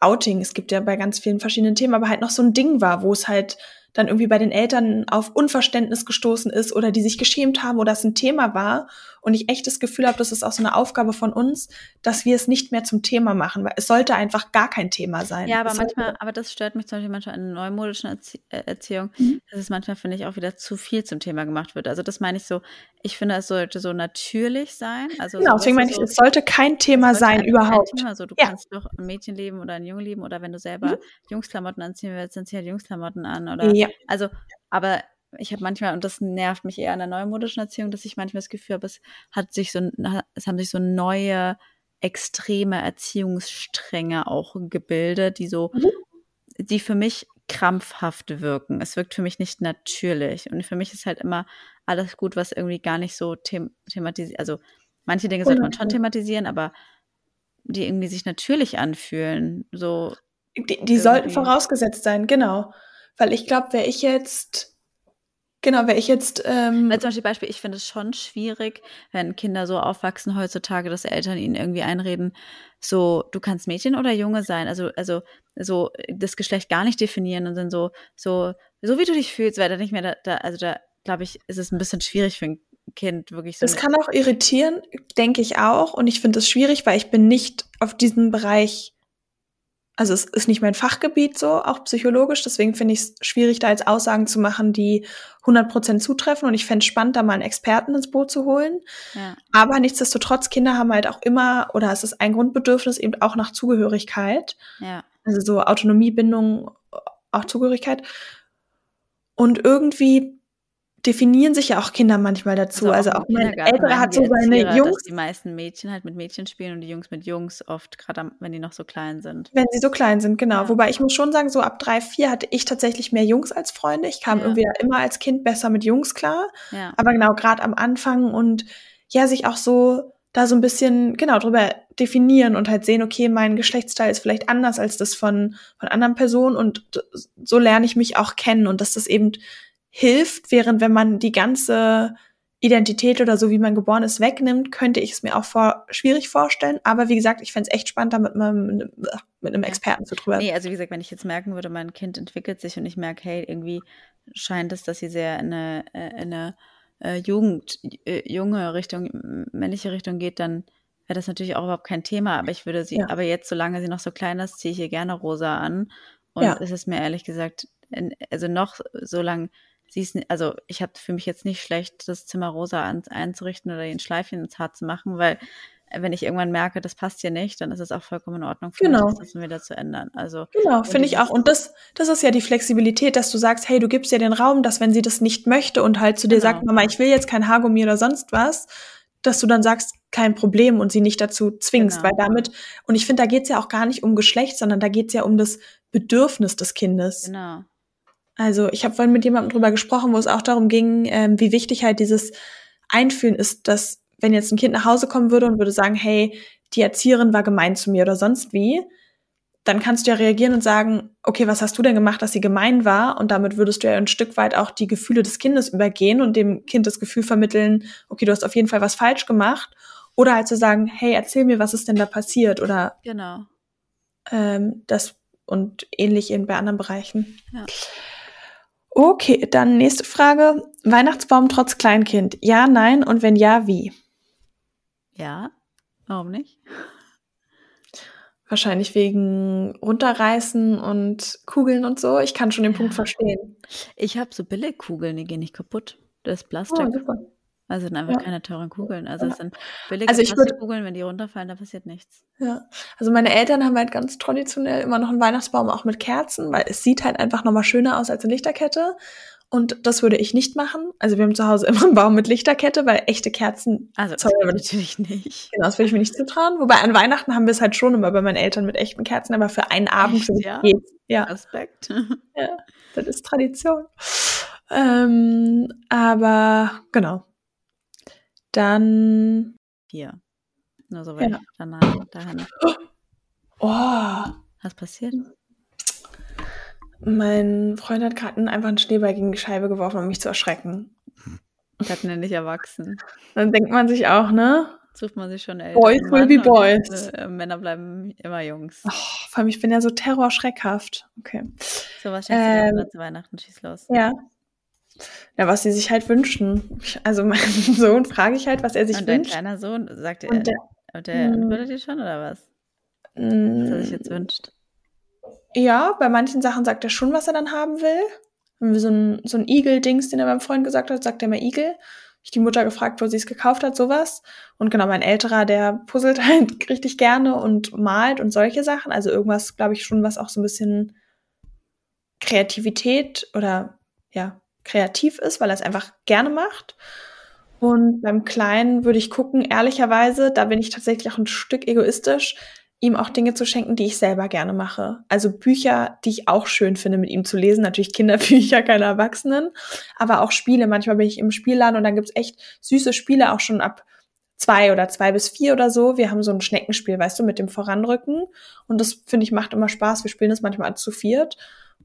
Speaker 2: Outing, es gibt ja bei ganz vielen verschiedenen Themen, aber halt noch so ein Ding war, wo es halt dann irgendwie bei den Eltern auf Unverständnis gestoßen ist oder die sich geschämt haben oder es ein Thema war. Und ich echt das Gefühl habe, das ist auch so eine Aufgabe von uns, dass wir es nicht mehr zum Thema machen, weil es sollte einfach gar kein Thema sein.
Speaker 3: Ja, aber
Speaker 2: es
Speaker 3: manchmal, aber das stört mich zum Beispiel manchmal in der neumodischen Erzie äh, Erziehung,
Speaker 2: Mhm.
Speaker 3: dass es manchmal, finde ich, auch wieder zu viel zum Thema gemacht wird. Also das meine ich so, ich finde, es sollte so natürlich sein. Also
Speaker 2: genau,
Speaker 3: so,
Speaker 2: deswegen meine ich,
Speaker 3: so,
Speaker 2: es sollte kein Thema sein überhaupt.
Speaker 3: Thema, so du
Speaker 2: Ja.
Speaker 3: kannst doch ein Mädchen lieben oder einen Jungen lieben oder wenn du selber
Speaker 2: Mhm.
Speaker 3: Jungsklamotten anziehen willst, dann zieh halt Jungsklamotten an oder
Speaker 2: Ja,
Speaker 3: also, aber ich habe manchmal, und das nervt mich eher an der neumodischen Erziehung, dass ich manchmal das Gefühl habe, es hat sich so, es haben sich so neue extreme Erziehungsstränge auch gebildet, die so,
Speaker 2: Mhm.
Speaker 3: die für mich krampfhaft wirken. Es wirkt für mich nicht natürlich. Und für mich ist halt immer alles gut, was irgendwie gar nicht so them thematisiert. Also manche Dinge sollte man schon
Speaker 2: 100%.
Speaker 3: thematisieren, aber die irgendwie sich natürlich anfühlen. So
Speaker 2: Die, die sollten vorausgesetzt sein, genau. Weil ich glaube, wäre ich jetzt, genau, wäre ich jetzt, ähm,
Speaker 3: Weil zum Beispiel, Beispiel, ich finde es schon schwierig, wenn Kinder so aufwachsen heutzutage, dass Eltern ihnen irgendwie einreden, so, du kannst Mädchen oder Junge sein, also, also, so, das Geschlecht gar nicht definieren und dann so, so, so wie du dich fühlst, weil da nicht mehr da, da also da, glaube ich, ist es ein bisschen schwierig für ein Kind, wirklich so.
Speaker 2: Das
Speaker 3: eine-
Speaker 2: kann auch irritieren, denke ich auch. Und ich finde es schwierig, weil ich bin nicht auf diesem Bereich, also es ist nicht mein Fachgebiet so, auch psychologisch. Deswegen finde ich es schwierig, da jetzt Aussagen zu machen, die 100% zutreffen. Und ich fände es spannend, da mal einen Experten ins Boot zu holen.
Speaker 3: ja,
Speaker 2: Aber nichtsdestotrotz, Kinder haben halt auch immer, oder es ist ein Grundbedürfnis eben auch nach Zugehörigkeit.
Speaker 3: ja,
Speaker 2: Also so Autonomie, Bindung, auch Zugehörigkeit. Und irgendwie definieren sich ja auch Kinder manchmal dazu. Also, auch
Speaker 3: im
Speaker 2: mein Älterer hat so seine
Speaker 3: Erzieher,
Speaker 2: Jungs,
Speaker 3: Dass die meisten Mädchen halt mit Mädchen spielen und die Jungs mit Jungs oft, gerade wenn die noch so klein sind.
Speaker 2: wenn sie so klein sind, genau.
Speaker 3: Ja.
Speaker 2: Wobei ich muss schon sagen, so ab drei, vier hatte ich tatsächlich mehr Jungs als Freunde. Ich kam
Speaker 3: Ja.
Speaker 2: irgendwie immer als Kind besser mit Jungs klar.
Speaker 3: Ja,
Speaker 2: Aber genau, gerade am Anfang und ja, sich auch so da so ein bisschen, genau, drüber definieren und halt sehen, okay, mein Geschlechtsteil ist vielleicht anders als das von, von anderen Personen und so lerne ich mich auch kennen und dass das eben hilft, während wenn man die ganze Identität oder so, wie man geboren ist, wegnimmt, könnte ich es mir auch vor, schwierig vorstellen. Aber wie gesagt, ich fände es echt spannend, da mit, einem- mit einem. Experten zu drüber.
Speaker 3: Nee, also wie gesagt, wenn ich jetzt merken würde, mein Kind entwickelt sich und ich merke, hey, irgendwie scheint es, dass sie sehr in eine, äh, in eine äh, Jugend, äh, junge Richtung, männliche Richtung geht, dann wäre das natürlich auch überhaupt kein Thema. Aber ich würde sie,
Speaker 2: Ja.
Speaker 3: aber jetzt, solange sie noch so klein ist, ziehe ich ihr gerne rosa an. Und
Speaker 2: Ja.
Speaker 3: es ist mir ehrlich gesagt, also noch, solange sie ist, also ich habe für mich jetzt nicht schlecht, das Zimmer rosa an, einzurichten oder den Schleifchen ins Haar zu machen, weil äh, wenn ich irgendwann merke, das passt hier nicht, dann ist es auch vollkommen in Ordnung für
Speaker 2: Genau.
Speaker 3: mich, das wieder zu ändern. Also
Speaker 2: Genau, finde ich auch. Und das, das ist ja die Flexibilität, dass du sagst, hey, du gibst ihr den Raum, dass wenn sie das nicht möchte und halt zu dir
Speaker 3: Genau.
Speaker 2: sagt, Mama, ich will jetzt kein Haargummi oder sonst was, dass du dann sagst, kein Problem und sie nicht dazu zwingst,
Speaker 3: Genau.
Speaker 2: weil damit, und ich finde, da geht's ja auch gar nicht um Geschlecht, sondern da geht's ja um das Bedürfnis des Kindes.
Speaker 3: genau.
Speaker 2: Also ich habe vorhin mit jemandem drüber gesprochen, wo es auch darum ging, ähm, wie wichtig halt dieses Einfühlen ist, dass wenn jetzt ein Kind nach Hause kommen würde und würde sagen, hey, die Erzieherin war gemein zu mir oder sonst wie, dann kannst du ja reagieren und sagen, okay, was hast du denn gemacht, dass sie gemein war? Und damit würdest du ja ein Stück weit auch die Gefühle des Kindes übergehen und dem Kind das Gefühl vermitteln, okay, du hast auf jeden Fall was falsch gemacht. Oder halt zu sagen, hey, erzähl mir, was ist denn da passiert? Oder
Speaker 3: Genau.
Speaker 2: ähm, das und ähnlich in bei anderen Bereichen.
Speaker 3: Ja.
Speaker 2: Okay, dann nächste Frage. Weihnachtsbaum trotz Kleinkind. Ja, nein und wenn ja, wie?
Speaker 3: Ja. Warum nicht?
Speaker 2: Wahrscheinlich wegen runterreißen und Kugeln und so. Ich kann schon den
Speaker 3: Ja.
Speaker 2: Punkt verstehen.
Speaker 3: Ich habe so Billigkugeln, die gehen nicht kaputt. Das ist Plastik.
Speaker 2: Oh, super.
Speaker 3: Also sind einfach
Speaker 2: Ja.
Speaker 3: keine teuren Kugeln. Also es sind billige
Speaker 2: Also ich würd-
Speaker 3: Plastikkugeln, wenn die runterfallen, da passiert nichts.
Speaker 2: Ja. Also meine Eltern haben halt ganz traditionell immer noch einen Weihnachtsbaum auch mit Kerzen, weil es sieht halt einfach nochmal schöner aus als eine Lichterkette. Und das würde ich nicht machen. Also wir haben zu Hause immer einen Baum mit Lichterkette, weil echte Kerzen,
Speaker 3: Also das
Speaker 2: das-
Speaker 3: natürlich nicht.
Speaker 2: genau, das würde ich mir nicht zutrauen. Wobei an Weihnachten haben wir es halt schon immer bei meinen Eltern mit echten Kerzen, aber für einen Abend
Speaker 3: Echt, ja?
Speaker 2: geht's. Ja,
Speaker 3: Respekt.
Speaker 2: ja, das ist Tradition. Ähm, aber genau. Dann,
Speaker 3: Hier. Nur so, weil
Speaker 2: Ja.
Speaker 3: ich danach, dahin.
Speaker 2: oh,
Speaker 3: Was passiert?
Speaker 2: mein Freund hat gerade einfach einen Schneeball gegen die Scheibe geworfen, um mich zu erschrecken.
Speaker 3: Das wir nicht erwachsen.
Speaker 2: Dann denkt man sich auch, ne?
Speaker 3: Sucht man sich schon älter.
Speaker 2: Boys will be boys.
Speaker 3: Äh, Männer bleiben immer Jungs.
Speaker 2: Oh, vor allem, ich bin ja so terrorschreckhaft. Okay.
Speaker 3: So, was schenkst du
Speaker 2: Ähm,
Speaker 3: denn zu Weihnachten? Schieß los.
Speaker 2: Ja. Ja, was sie sich halt wünschen. Also meinen Sohn frage ich halt, was er sich
Speaker 3: und dein
Speaker 2: wünscht.
Speaker 3: kleiner Sohn, sagt er,
Speaker 2: Und der,
Speaker 3: und der
Speaker 2: Mm.
Speaker 3: antwortet dir schon oder was? Was er sich jetzt wünscht.
Speaker 2: ja, bei manchen Sachen sagt er schon, was er dann haben will. Wenn wir so ein, so ein Igel-Dings, den er beim Freund gesagt hat, sagt er immer Igel. Ich die Mutter gefragt, wo sie es gekauft hat, sowas. Und genau, mein älterer, der puzzelt halt richtig gerne und malt und solche Sachen. Also irgendwas, glaube ich, schon, was auch so ein bisschen Kreativität oder ja, kreativ ist, weil er es einfach gerne macht. Und beim Kleinen würde ich gucken, ehrlicherweise, da bin ich tatsächlich auch ein Stück egoistisch, ihm auch Dinge zu schenken, die ich selber gerne mache. Also Bücher, die ich auch schön finde, mit ihm zu lesen. Natürlich Kinderbücher, keine Erwachsenen, aber auch Spiele. Manchmal bin ich im Spielladen und dann gibt's echt süße Spiele, auch schon ab zwei oder zwei bis vier oder so. Wir haben so ein Schneckenspiel, weißt du, mit dem Voranrücken. Und das, finde ich, macht immer Spaß. Wir spielen das manchmal zu viert.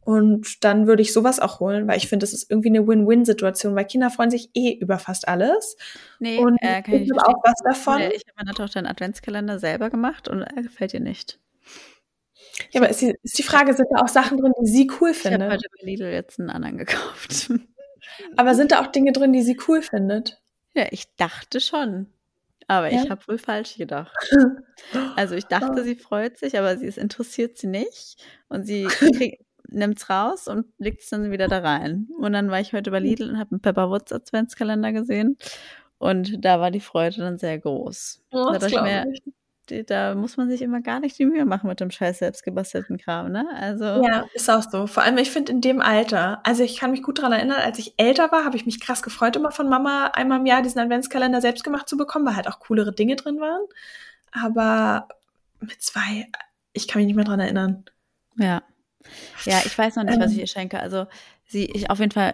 Speaker 2: Und dann würde ich sowas auch holen, weil ich finde, das ist irgendwie eine Win-Win-Situation, weil Kinder freuen sich eh über fast alles.
Speaker 3: Nee,
Speaker 2: Und
Speaker 3: äh, kann
Speaker 2: ich habe auch was davon.
Speaker 3: Ich habe meiner Tochter einen Adventskalender selber gemacht und er gefällt ihr nicht.
Speaker 2: Ja, aber ist die, ist die Frage, sind da auch Sachen drin, die sie cool
Speaker 3: Ich habe
Speaker 2: findet?
Speaker 3: heute bei Lidl jetzt einen anderen gekauft.
Speaker 2: Aber sind da auch Dinge drin, die sie cool findet?
Speaker 3: ja, ich dachte schon. Aber
Speaker 2: Ja?
Speaker 3: ich habe wohl falsch gedacht. Also ich dachte, sie freut sich, aber sie es interessiert sie nicht. Und sie nimmt es raus und legt es dann wieder da rein. Und dann war ich heute bei Lidl und habe einen Pepperwoods Adventskalender gesehen. Und da war die Freude dann sehr groß.
Speaker 2: Oh,
Speaker 3: da, ich mir, die, da muss man sich immer gar nicht die Mühe machen mit dem scheiß selbstgebastelten Kram, ne? Also
Speaker 2: Ja, ist auch so. Vor allem, ich finde in dem Alter, also ich kann mich gut daran erinnern, als ich älter war, habe ich mich krass gefreut, immer von Mama einmal im Jahr diesen Adventskalender selbst gemacht zu bekommen, weil halt auch coolere Dinge drin waren. Aber mit zwei, ich kann mich nicht mehr dran erinnern.
Speaker 3: Ja. Ja, ich weiß noch nicht, was ich
Speaker 2: Ähm.
Speaker 3: ihr schenke. Also sie, ich auf jeden Fall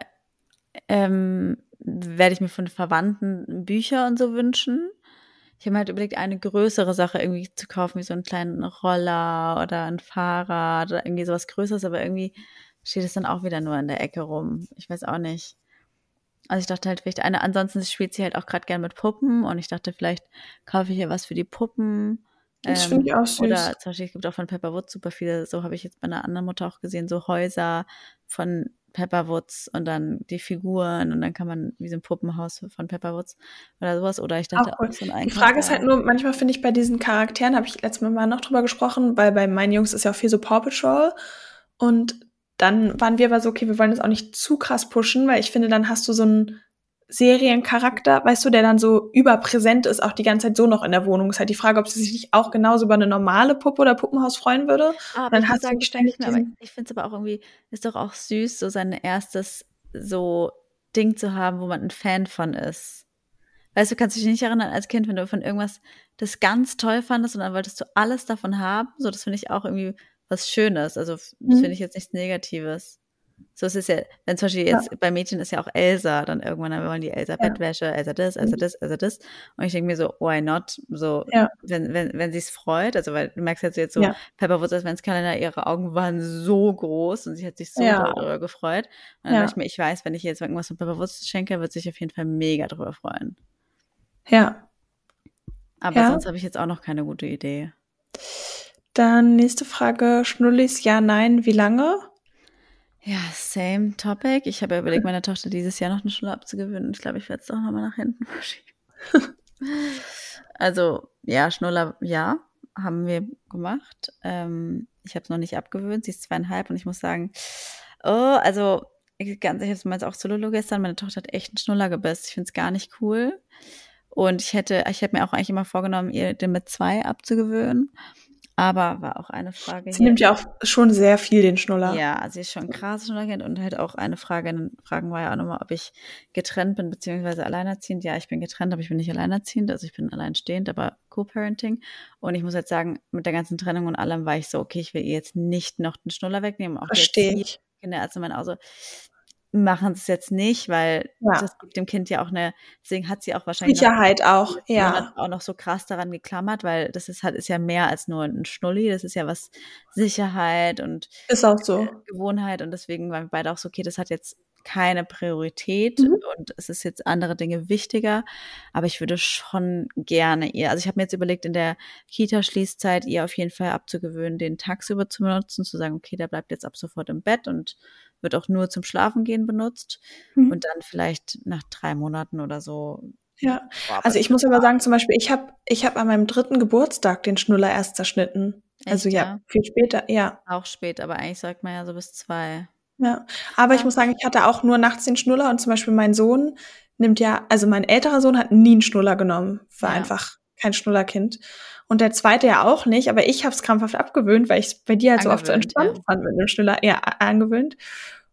Speaker 3: ähm, werde ich mir von Verwandten Bücher und so wünschen. Ich habe mir halt überlegt, eine größere Sache irgendwie zu kaufen, wie so einen kleinen Roller oder ein Fahrrad oder irgendwie sowas Größeres, aber irgendwie steht es dann auch wieder nur in der Ecke rum. Ich weiß auch nicht. Also ich dachte halt vielleicht eine, ansonsten spielt sie halt auch gerade gern mit Puppen und ich dachte, vielleicht kaufe ich ihr was für die Puppen.
Speaker 2: Das
Speaker 3: Ähm,
Speaker 2: finde ich auch süß.
Speaker 3: Oder zum Beispiel, es gibt auch von Pepperwoods super viele, so habe ich jetzt bei einer anderen Mutter auch gesehen, so Häuser von Pepperwoods und dann die Figuren und dann kann man wie so ein Puppenhaus von Pepperwoods oder sowas. Oder ich dachte
Speaker 2: Auch cool.
Speaker 3: auch so ein
Speaker 2: Die Frage ist halt nur, manchmal finde ich bei diesen Charakteren, habe ich letztes Mal noch drüber gesprochen, weil bei meinen Jungs ist ja auch viel so Paw Patrol. Und dann waren wir aber so, okay, wir wollen das auch nicht zu krass pushen, weil ich finde, dann hast du so einen Seriencharakter, weißt du, der dann so überpräsent ist, auch die ganze Zeit so noch in der Wohnung. Ist halt die Frage, ob sie sich nicht auch genauso über eine normale Puppe oder Puppenhaus freuen würde.
Speaker 3: Ah, aber
Speaker 2: dann hast du
Speaker 3: sagen,
Speaker 2: ständig
Speaker 3: aber
Speaker 2: diesen-
Speaker 3: ich finde es aber auch irgendwie, ist doch auch süß, so sein erstes so Ding zu haben, wo man ein Fan von ist. Weißt du, kannst dich nicht erinnern als Kind, wenn du von irgendwas das ganz toll fandest und dann wolltest du alles davon haben. So, das finde ich auch irgendwie was Schönes. Also, das
Speaker 2: Mhm.
Speaker 3: finde ich jetzt nichts Negatives. So ist es ja, wenn zum Beispiel jetzt bei Mädchen ist ja auch Elsa, dann irgendwann dann wollen die Elsa
Speaker 2: Ja.
Speaker 3: Bettwäsche, Elsa das, Elsa
Speaker 2: Mhm.
Speaker 3: das, Elsa das. Und ich denke mir so, why not? So,
Speaker 2: Ja.
Speaker 3: wenn, wenn, wenn sie es freut, also weil du merkst jetzt jetzt so,
Speaker 2: Ja.
Speaker 3: Pepperwoods Adventskalender, ihre Augen waren so groß und sie hat sich so
Speaker 2: Ja.
Speaker 3: darüber gefreut. Und dann
Speaker 2: Ja.
Speaker 3: dachte ich mir, ich weiß, wenn ich jetzt irgendwas von Pepperwoods schenke, wird sich auf jeden Fall mega drüber freuen.
Speaker 2: Ja.
Speaker 3: Aber
Speaker 2: Ja.
Speaker 3: sonst habe ich jetzt auch noch keine gute Idee.
Speaker 2: Dann nächste Frage, Schnullis, ja, nein, wie lange?
Speaker 3: Ja, same topic. Ich habe ja überlegt, meiner Tochter dieses Jahr noch eine Schule abzugewöhnen. Ich glaube, ich werde es doch nochmal nach hinten verschieben. also, ja, Schnuller, ja, haben wir gemacht. Ähm, ich habe es noch nicht abgewöhnt. Sie ist zweieinhalb und ich muss sagen, oh, also, ganz, ich habe es mal auch zu Lulu gestern. Meine Tochter hat echt einen Schnuller gebissen. Ich finde es gar nicht cool. Und ich hätte, ich hätte mir auch eigentlich immer vorgenommen, ihr den mit zwei abzugewöhnen. Aber war auch eine Frage
Speaker 2: Sie nimmt ja auch schon sehr viel den Schnuller.
Speaker 3: ja, sie ist schon krass Schnuller und halt auch eine Frage Fragen war ja auch nochmal, ob ich getrennt bin, beziehungsweise alleinerziehend. Ja, ich bin getrennt, aber ich bin nicht alleinerziehend, also ich bin alleinstehend, aber Co-Parenting. Und ich muss jetzt sagen, mit der ganzen Trennung und allem war ich so, okay, ich will ihr jetzt nicht noch den Schnuller wegnehmen. Auch
Speaker 2: Verstehe ich.
Speaker 3: Kinderärzte meinen auch so, machen es jetzt nicht, weil
Speaker 2: Ja.
Speaker 3: das gibt dem Kind ja auch eine, deswegen hat sie auch wahrscheinlich noch-
Speaker 2: Sicherheit auch, ja.
Speaker 3: Auch noch so krass daran geklammert, weil das ist halt ist ja mehr als nur ein Schnulli, das ist ja was Sicherheit und
Speaker 2: Ist auch so.
Speaker 3: Gewohnheit und deswegen waren wir beide auch so, okay, das hat jetzt keine Priorität
Speaker 2: Mhm.
Speaker 3: und es ist jetzt andere Dinge wichtiger. Aber ich würde schon gerne ihr, also ich habe mir jetzt überlegt, in der Kita-Schließzeit ihr auf jeden Fall abzugewöhnen, den tagsüber zu benutzen, zu sagen, okay, der bleibt jetzt ab sofort im Bett und wird auch nur zum Schlafen gehen benutzt
Speaker 2: Mhm.
Speaker 3: und dann vielleicht nach drei Monaten oder so.
Speaker 2: Ja, also ich muss aber sagen, zum Beispiel, ich habe ich hab an meinem dritten Geburtstag den Schnuller erst zerschnitten. Also
Speaker 3: Echt,
Speaker 2: ja,
Speaker 3: ja?
Speaker 2: viel später, ja.
Speaker 3: Auch spät, aber eigentlich sagt man ja so bis zwei.
Speaker 2: Ja, aber ich
Speaker 3: Ja.
Speaker 2: muss sagen, ich hatte auch nur nachts den Schnuller und zum Beispiel mein Sohn nimmt ja, also mein älterer Sohn hat nie einen Schnuller genommen, war
Speaker 3: Ja.
Speaker 2: einfach kein Schnullerkind. Und der zweite ja auch nicht, aber ich habe es krampfhaft abgewöhnt, weil ich es bei dir halt so oft so entspannt
Speaker 3: ja.
Speaker 2: fand mit dem Schnuller, ja, a- angewöhnt.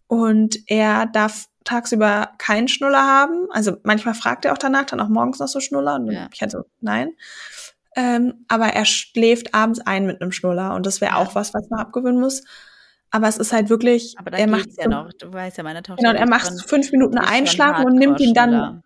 Speaker 2: Und er darf tagsüber keinen Schnuller haben. Also manchmal fragt er auch danach, dann auch morgens noch so Schnuller. Und dann
Speaker 3: Ja.
Speaker 2: ich halt so, nein. Ähm, aber er schläft abends ein mit einem Schnuller. Und das wäre auch was, was man abgewöhnen muss. Aber es ist halt wirklich,
Speaker 3: Aber da
Speaker 2: er macht
Speaker 3: ja noch. Du weißt ja, meine Tochter.
Speaker 2: Genau, er macht fünf Minuten einschlafen und nimmt ihn dann,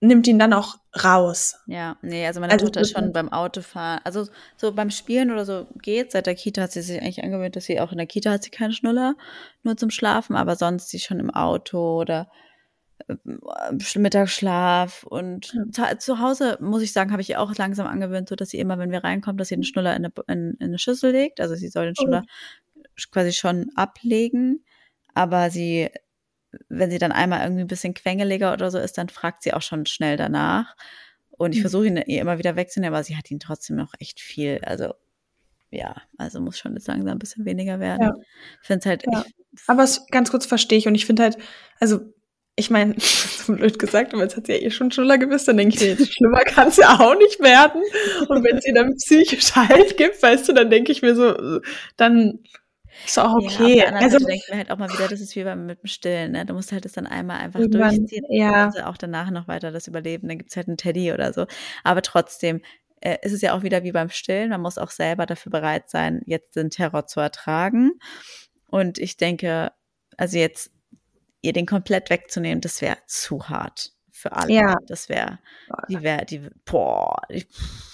Speaker 2: nimmt ihn dann auch raus.
Speaker 3: Ja, nee, also meine
Speaker 2: Also
Speaker 3: Tochter ist schon beim Autofahren, also so beim Spielen oder so geht. Seit der Kita hat sie sich eigentlich angewöhnt, dass sie auch in der Kita hat sie keinen Schnuller, nur zum Schlafen, aber sonst sie schon im Auto oder ähm, Mittagsschlaf und
Speaker 2: Ja.
Speaker 3: zu, zu Hause muss ich sagen, habe ich ihr auch langsam angewöhnt, so dass sie immer, wenn wir reinkommen, dass sie den Schnuller in eine, in, in eine Schüssel legt. Also sie soll den
Speaker 2: Oh.
Speaker 3: Schnuller quasi schon ablegen, aber sie, wenn sie dann einmal irgendwie ein bisschen quengeliger oder so ist, dann fragt sie auch schon schnell danach. Und ich
Speaker 2: Mhm.
Speaker 3: versuche ihn ihr immer wieder wegzunehmen, aber sie hat ihn trotzdem noch echt viel. Also ja, also muss schon jetzt langsam ein bisschen weniger werden.
Speaker 2: Ja.
Speaker 3: Es halt,
Speaker 2: Ja.
Speaker 3: ich,
Speaker 2: Aber es ganz kurz verstehe ich und ich finde halt, also ich meine, so blöd gesagt, aber jetzt hat sie ja eh schon Schnuller gewiss, dann denke ich mir, jetzt schlimmer kann es ja auch nicht werden. Und wenn sie dann psychisch Halt gibt, weißt du, dann denke ich mir so, dann ist auch
Speaker 3: Ja,
Speaker 2: okay.
Speaker 3: anderen
Speaker 2: also
Speaker 3: Seite denke ich mir halt auch mal wieder, das ist wie beim mit dem Stillen, ne? Du musst halt das dann einmal einfach durchziehen,
Speaker 2: ja.
Speaker 3: also auch danach noch weiter das überleben. Dann gibt's halt einen Teddy oder so. Aber trotzdem äh, ist es ja auch wieder wie beim Stillen. Man muss auch selber dafür bereit sein, jetzt den Terror zu ertragen. Und ich denke, also jetzt ihr den komplett wegzunehmen, das wäre zu hart für alle.
Speaker 2: Ja.
Speaker 3: Das wäre, die wäre, die, boah,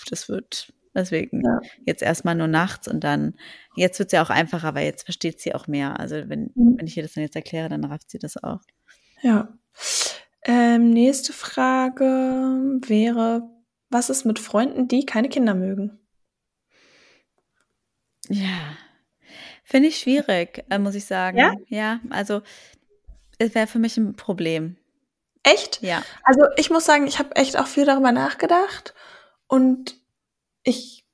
Speaker 3: das wird, deswegen
Speaker 2: Ja.
Speaker 3: jetzt erstmal nur nachts und dann, jetzt wird's ja auch einfacher, weil jetzt versteht sie auch mehr. Also wenn,
Speaker 2: Mhm.
Speaker 3: wenn ich ihr das dann jetzt erkläre, dann rafft sie das auch.
Speaker 2: Ja. Ähm, nächste Frage wäre, was ist mit Freunden, die keine Kinder mögen?
Speaker 3: Ja, finde ich schwierig, äh, muss ich sagen.
Speaker 2: Ja?
Speaker 3: Ja, also es wäre für mich ein Problem.
Speaker 2: Echt?
Speaker 3: Ja,
Speaker 2: Also ich muss sagen, ich habe echt auch viel darüber nachgedacht und ich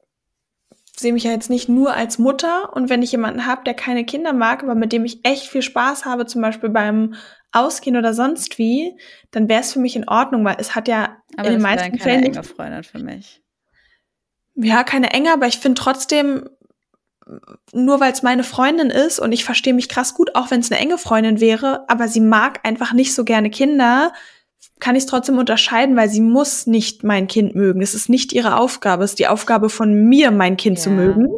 Speaker 2: sehe mich ja jetzt nicht nur als Mutter und wenn ich jemanden habe, der keine Kinder mag, aber mit dem ich echt viel Spaß habe, zum Beispiel beim Ausgehen oder sonst wie, dann wäre es für mich in Ordnung, weil es hat ja
Speaker 3: aber
Speaker 2: in den meisten Fällen
Speaker 3: keine
Speaker 2: nicht,
Speaker 3: enge Freundin für mich.
Speaker 2: ja keine enge, aber ich finde trotzdem nur weil es meine Freundin ist und ich verstehe mich krass gut, auch wenn es eine enge Freundin wäre, aber sie mag einfach nicht so gerne Kinder, kann ich es trotzdem unterscheiden, weil sie muss nicht mein Kind mögen. Es ist nicht ihre Aufgabe, es ist die Aufgabe von mir, mein Kind zu
Speaker 3: Ja.
Speaker 2: mögen.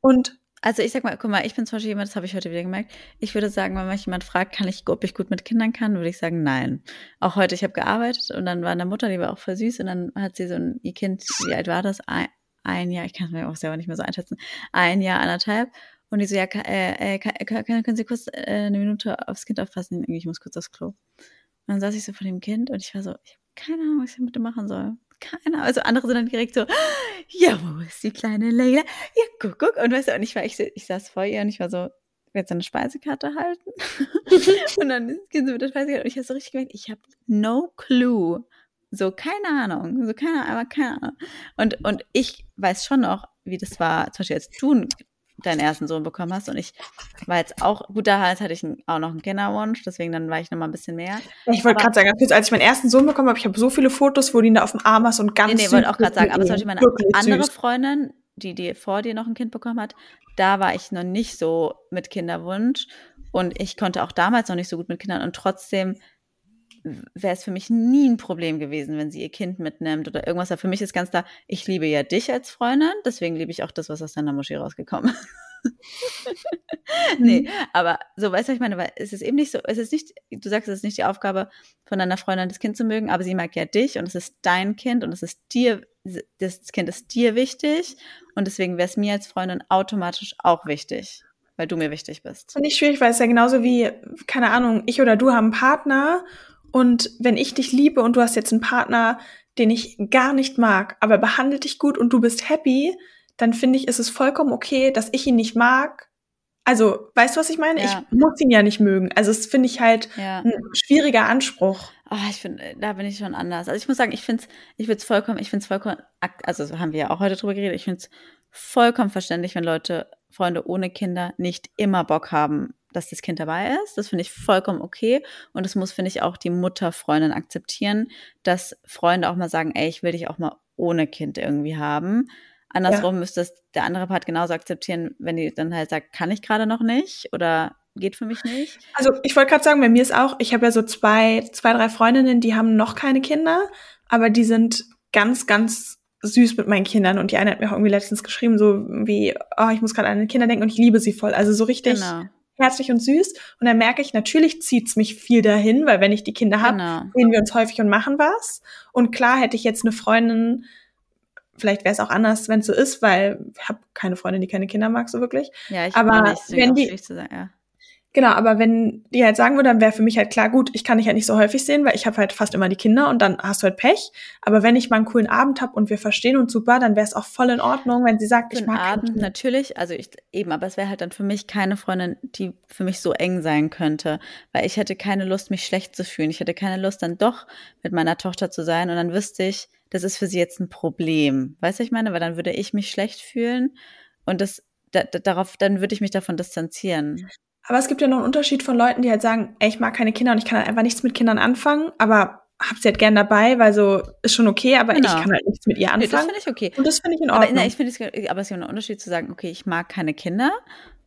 Speaker 2: Und
Speaker 3: Also ich sag mal, guck mal, ich bin zum Beispiel jemand, das habe ich heute wieder gemerkt. Ich würde sagen, wenn mich jemand fragt, kann ich, ob ich gut mit Kindern kann, würde ich sagen, nein. Auch heute, ich habe gearbeitet und dann war eine Mutter, die war auch voll süß und dann hat sie so ein, ihr Kind, wie alt war das? Ein, ein Jahr, ich kann es mir auch selber nicht mehr so einschätzen, ein Jahr, anderthalb. Und die so, ja, äh, äh, können, können Sie kurz äh, eine Minute aufs Kind aufpassen? Ich muss kurz aufs Klo. Und dann saß ich so vor dem Kind und ich war so, ich habe keine Ahnung, was ich mit dem machen soll. Keine Ahnung. Also andere sind dann direkt so, ja, wo ist die kleine Leila? Ja, guck, guck. Und weißt du, und ich war, ich, ich saß vor ihr und ich war so, jetzt eine Speisekarte halten. und dann gehen sie mit der Speisekarte und ich habe so richtig gemerkt, ich habe no clue. So, keine Ahnung. So, keine Ahnung, aber keine Ahnung. Und, und ich weiß schon noch, wie das war, zum Beispiel als du deinen ersten Sohn bekommen hast und ich war jetzt auch, gut, da hatte ich auch noch einen Kinderwunsch, deswegen dann war ich noch mal ein bisschen mehr.
Speaker 2: ich wollte gerade sagen, als ich meinen ersten Sohn bekommen habe, ich habe so viele Fotos, wo die ihn da auf dem Arm hast und ganz
Speaker 3: Nee, nee, wollte auch gerade sagen, aber zum. Beispiel meine andere
Speaker 2: süß.
Speaker 3: Freundin, die, die vor dir noch ein Kind bekommen hat, da war ich noch nicht so mit Kinderwunsch und ich konnte auch damals noch nicht so gut mit Kindern und trotzdem wäre es für mich nie ein Problem gewesen, wenn sie ihr Kind mitnimmt oder irgendwas. Aber für mich ist ganz klar, ich liebe ja dich als Freundin, deswegen liebe ich auch das, was aus deiner Moschee rausgekommen ist. nee, aber so, weißt du, was ich meine, weil es ist eben nicht so, es ist nicht, du sagst, es ist nicht die Aufgabe von deiner Freundin, das Kind zu mögen, aber sie mag ja dich und es ist dein Kind und es ist dir, das Kind ist dir wichtig und deswegen wäre es mir als Freundin automatisch auch wichtig. weil du mir wichtig bist.
Speaker 2: Finde ich schwierig, weil es ja genauso wie, keine Ahnung, ich oder du haben einen Partner und wenn ich dich liebe und du hast jetzt einen Partner, den ich gar nicht mag, aber behandelt dich gut und du bist happy, dann finde ich, ist es vollkommen okay, dass ich ihn nicht mag. Also, weißt du, was ich meine?
Speaker 3: Ja.
Speaker 2: Ich muss ihn ja nicht mögen. Also, das finde ich halt
Speaker 3: Ja.
Speaker 2: ein schwieriger Anspruch.
Speaker 3: Oh, ich finde, da bin ich schon anders. Also ich muss sagen, ich finde es, ich würde es vollkommen, ich finde es vollkommen, also so haben wir ja auch heute drüber geredet, ich finde es vollkommen verständlich, wenn Leute, Freunde ohne Kinder nicht immer Bock haben, dass das Kind dabei ist. Das finde ich vollkommen okay. Und das muss, finde ich, auch die Mutterfreundin akzeptieren, dass Freunde auch mal sagen, ey, ich will dich auch mal ohne Kind irgendwie haben. Andersrum müsste es der andere Part genauso akzeptieren, wenn die dann halt sagt, kann ich gerade noch nicht oder geht für mich nicht.
Speaker 2: Also, ich wollte gerade sagen, bei mir ist auch, ich habe ja so zwei, zwei, drei Freundinnen, die haben noch keine Kinder, aber die sind ganz, ganz süß mit meinen Kindern. Und die eine hat mir auch irgendwie letztens geschrieben, so wie, oh, ich muss gerade an die Kinder denken und ich liebe sie voll. Also so richtig
Speaker 3: Genau.
Speaker 2: Herzlich und süß. Und dann merke ich, natürlich zieht's mich viel dahin, weil wenn ich die Kinder habe,
Speaker 3: Genau.
Speaker 2: sehen wir uns häufig und machen was. Und klar hätte ich jetzt eine Freundin, vielleicht wäre es auch anders, wenn es so ist, weil ich habe keine Freundin, die keine Kinder mag, so wirklich.
Speaker 3: Ja, ich
Speaker 2: Aber
Speaker 3: nicht,
Speaker 2: wenn die-
Speaker 3: sagen, ja.
Speaker 2: Genau, aber wenn die halt sagen würde, dann wäre für mich halt klar, gut, ich kann dich halt nicht so häufig sehen, weil ich habe halt fast immer die Kinder und dann hast du halt Pech. Aber wenn ich mal einen coolen Abend habe und wir verstehen uns super, dann wäre es auch voll in Ordnung, wenn sie sagt, ich
Speaker 3: einen
Speaker 2: mag
Speaker 3: Abend natürlich, also ich eben, aber es wäre halt dann für mich keine Freundin, die für mich so eng sein könnte, weil ich hätte keine Lust, mich schlecht zu fühlen. Ich hätte keine Lust, dann doch mit meiner Tochter zu sein und dann wüsste ich, das ist für sie jetzt ein Problem. Weißt du, ich meine, weil dann würde ich mich schlecht fühlen und das da, da, darauf, dann würde ich mich davon distanzieren.
Speaker 2: Aber es gibt ja noch einen Unterschied von Leuten, die halt sagen, ey, ich mag keine Kinder und ich kann halt einfach nichts mit Kindern anfangen, aber hab sie halt gern dabei, weil so ist schon okay, aber
Speaker 3: Genau.
Speaker 2: ich kann halt nichts mit ihr
Speaker 3: Nee, das
Speaker 2: anfangen.
Speaker 3: finde ich okay.
Speaker 2: und das finde ich in
Speaker 3: Aber,
Speaker 2: Ordnung.
Speaker 3: na, ich finde es, aber es ist ja ein Unterschied zu sagen, okay, ich mag keine Kinder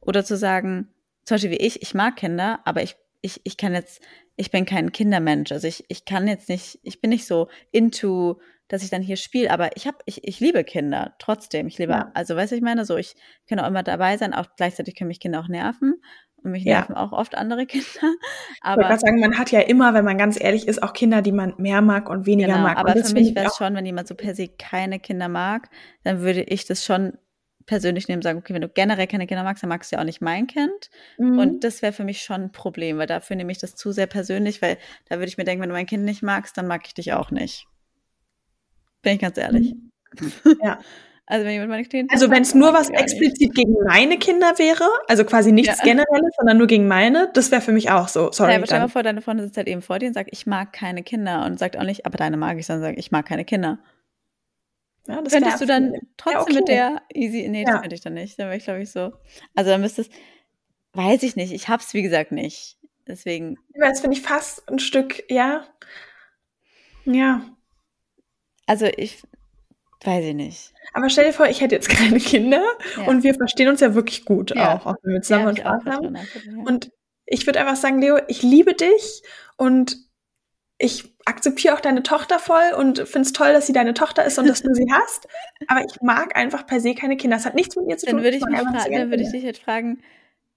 Speaker 3: oder zu sagen, zum Beispiel wie ich, ich mag Kinder, aber ich, ich, ich kann jetzt, ich bin kein Kindermensch. Also ich, ich kann jetzt nicht, ich bin nicht so into, dass ich dann hier spiele, aber ich habe, ich, ich liebe Kinder trotzdem. Ich liebe,
Speaker 2: Ja.
Speaker 3: also weißt du, ich meine, so ich kann auch immer dabei sein, auch gleichzeitig können mich Kinder auch nerven. Und mich
Speaker 2: Ja.
Speaker 3: nerven auch oft andere Kinder.
Speaker 2: ich wollte
Speaker 3: Aber,
Speaker 2: gerade sagen, man hat ja immer, wenn man ganz ehrlich ist, auch Kinder, die man mehr mag und weniger
Speaker 3: genau,
Speaker 2: mag.
Speaker 3: aber für mich
Speaker 2: ich
Speaker 3: wäre es schon, wenn jemand so per se keine Kinder mag, dann würde ich das schon persönlich nehmen und sagen, okay, wenn du generell keine Kinder magst, dann magst du ja auch nicht mein Kind.
Speaker 2: Mhm.
Speaker 3: Und das wäre für mich schon ein Problem, weil dafür nehme ich das zu sehr persönlich, weil da würde ich mir denken, wenn du mein Kind nicht magst, dann mag ich dich auch nicht. Bin ich ganz ehrlich.
Speaker 2: Ja.
Speaker 3: Also wenn jemand meine Kinder
Speaker 2: Also wenn es nur was
Speaker 3: auch nicht.
Speaker 2: explizit gegen meine Kinder wäre, also quasi nichts
Speaker 3: Ja.
Speaker 2: Generelles, sondern nur gegen meine, das wäre für mich auch so. Sorry.
Speaker 3: Ja, aber stell dir vor, deine Freundin sitzt halt eben vor dir und sagt, ich mag keine Kinder und sagt auch nicht, aber deine mag ich, sondern sagt, ich mag keine Kinder.
Speaker 2: Ja, das
Speaker 3: Könntest du dann trotzdem
Speaker 2: okay.
Speaker 3: mit der easy, nee, das
Speaker 2: Ja.
Speaker 3: könnte ich dann nicht. Dann wäre ich, glaube ich, so. Also dann müsstest, weiß ich nicht, ich hab's, wie gesagt, nicht. Deswegen,
Speaker 2: Das finde ich fast ein Stück, ja. Ja.
Speaker 3: also ich, weiß ich nicht.
Speaker 2: Aber stell dir vor, ich hätte jetzt keine Kinder
Speaker 3: Ja.
Speaker 2: und wir verstehen uns ja wirklich gut
Speaker 3: Ja.
Speaker 2: auch, auch wenn wir zusammen
Speaker 3: Ja, ich
Speaker 2: Spaß haben. Und ich würde einfach sagen, Leo, ich liebe dich und ich akzeptiere auch deine Tochter voll und finde es toll, dass sie deine Tochter ist und dass du sie hast. Aber ich mag einfach per se keine Kinder. Das hat nichts mit ihr zu tun.
Speaker 3: Dann würde ich, dann würde ich dich jetzt fragen,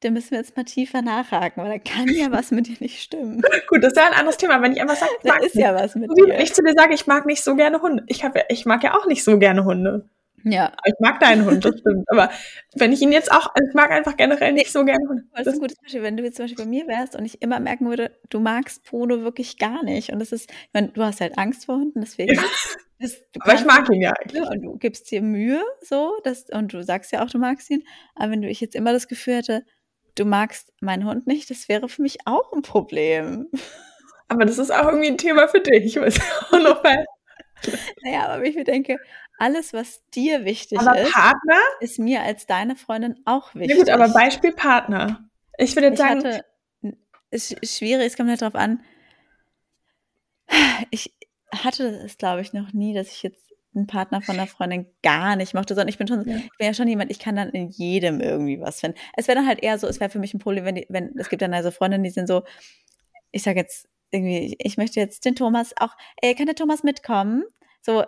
Speaker 3: dann müssen wir jetzt mal tiefer nachhaken, weil da kann ja was mit dir nicht stimmen.
Speaker 2: Gut, das ist ja ein anderes Thema. Wenn ich einfach sage, ich
Speaker 3: Da ist
Speaker 2: nicht.
Speaker 3: ja was mit
Speaker 2: wie wenn
Speaker 3: dir.
Speaker 2: ich zu dir sage, ich mag nicht so gerne Hunde. Ich, hab, ich mag ja auch nicht so gerne Hunde.
Speaker 3: Ja,
Speaker 2: ich mag deinen Hund, das stimmt. Aber wenn ich ihn jetzt auch, ich mag einfach generell nicht so gerne Hunde.
Speaker 3: das ist
Speaker 2: Das,
Speaker 3: ein gutes Beispiel. Wenn du jetzt zum Beispiel bei mir wärst und ich immer merken würde, du magst Bruno wirklich gar nicht. Und das ist, ich meine, du hast halt Angst vor Hunden, deswegen.
Speaker 2: Ja.
Speaker 3: Das,
Speaker 2: aber ich mag ihn ja eigentlich.
Speaker 3: Und du gibst dir Mühe, so, dass, und du sagst ja auch, du magst ihn. Aber wenn du ich jetzt immer das Gefühl hätte, du magst meinen Hund nicht, das wäre für mich auch ein Problem.
Speaker 2: Aber das ist auch irgendwie ein Thema für dich. Ich weiß auch noch mal.
Speaker 3: Naja, aber ich mir denke, alles, was dir wichtig
Speaker 2: Aber
Speaker 3: ist,
Speaker 2: Partner?
Speaker 3: ist mir als deine Freundin auch wichtig.
Speaker 2: Ja gut, aber Beispiel Partner. Ich würde jetzt
Speaker 3: ich
Speaker 2: sagen,
Speaker 3: hatte, es ist schwierig, es kommt halt drauf an. Ich hatte es, glaube ich, noch nie, dass ich jetzt einen Partner von einer Freundin gar nicht mochte, sondern ich bin schon,
Speaker 2: Ja.
Speaker 3: ich bin ja schon jemand, ich kann dann in jedem irgendwie was finden. Es wäre dann halt eher so, es wäre für mich ein Problem, wenn die, wenn, es gibt dann also Freundinnen, die sind so, ich sage jetzt irgendwie, ich möchte jetzt den Thomas auch, ey, kann der Thomas mitkommen? So,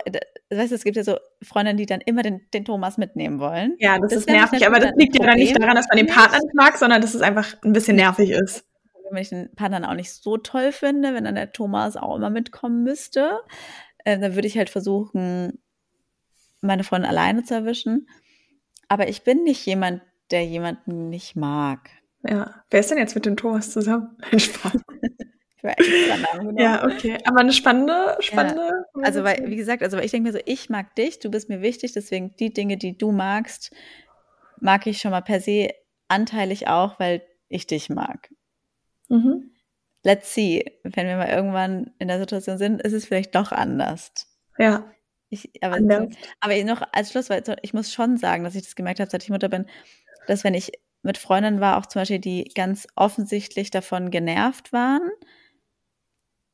Speaker 3: weißt du, es gibt ja so Freundinnen, die dann immer den, den Thomas mitnehmen wollen.
Speaker 2: ja, das,
Speaker 3: das
Speaker 2: ist nervig, aber das liegt ja dann nicht daran, dass man den Partner nicht mag, sondern dass es einfach ein bisschen nervig ist.
Speaker 3: wenn ich den Partner dann auch nicht so toll finde, wenn dann der Thomas auch immer mitkommen müsste, äh, dann würde ich halt versuchen, meine Freundin alleine zu erwischen. Aber ich bin nicht jemand, der jemanden nicht mag.
Speaker 2: Ja. Wer ist denn jetzt mit dem Thomas zusammen? Spaß.
Speaker 3: Namen genommen.
Speaker 2: Ja, okay. Aber eine spannende, spannende.
Speaker 3: Also, weil, wie gesagt, also weil ich denke mir so, ich mag dich, du bist mir wichtig, deswegen die Dinge, die du magst, mag ich schon mal per se anteilig auch, weil ich dich mag.
Speaker 2: Mhm.
Speaker 3: Let's see, wenn wir mal irgendwann in der Situation sind, ist es vielleicht doch anders.
Speaker 2: Ja.
Speaker 3: Ich, aber,
Speaker 2: Anders.
Speaker 3: aber noch als Schluss, weil ich muss schon sagen, dass ich das gemerkt habe, seit ich Mutter bin, dass wenn ich mit Freundinnen war, auch zum Beispiel, die ganz offensichtlich davon genervt waren,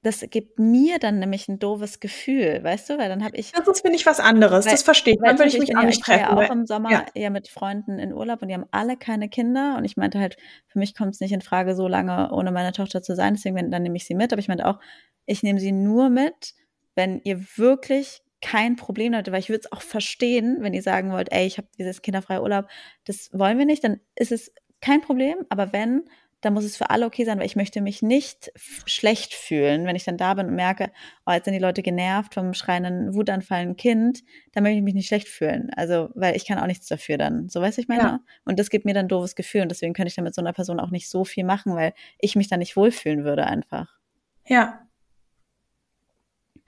Speaker 3: das gibt mir dann nämlich ein doofes Gefühl, weißt du, weil dann habe ich
Speaker 2: Das ist, finde ich, was anderes.
Speaker 3: Weil-
Speaker 2: das verstehe ich. Dann würde ich mich auch nicht
Speaker 3: ja, ich war
Speaker 2: treffen.
Speaker 3: ja auch im Sommer
Speaker 2: ja.
Speaker 3: ja. mit Freunden in Urlaub und die haben alle keine Kinder und ich meinte halt, für mich kommt es nicht in Frage, so lange ohne meine Tochter zu sein, deswegen wenn- dann nehme ich sie mit, aber ich meinte auch, ich nehme sie nur mit, wenn ihr wirklich kein Problem habt, weil ich würde es auch verstehen, wenn ihr sagen wollt, ey, ich habe dieses kinderfreie Urlaub, das wollen wir nicht, dann ist es kein Problem, aber wenn, dann muss es für alle okay sein, weil ich möchte mich nicht schlecht fühlen, wenn ich dann da bin und merke, oh, jetzt sind die Leute genervt vom schreienden Wutanfall ein Kind, dann möchte ich mich nicht schlecht fühlen. Also, weil ich kann auch nichts dafür dann. So weiß ich meine.
Speaker 2: Ja.
Speaker 3: Und das gibt mir dann ein doofes Gefühl und deswegen könnte ich dann mit so einer Person auch nicht so viel machen, weil ich mich dann nicht wohlfühlen würde einfach.
Speaker 2: Ja.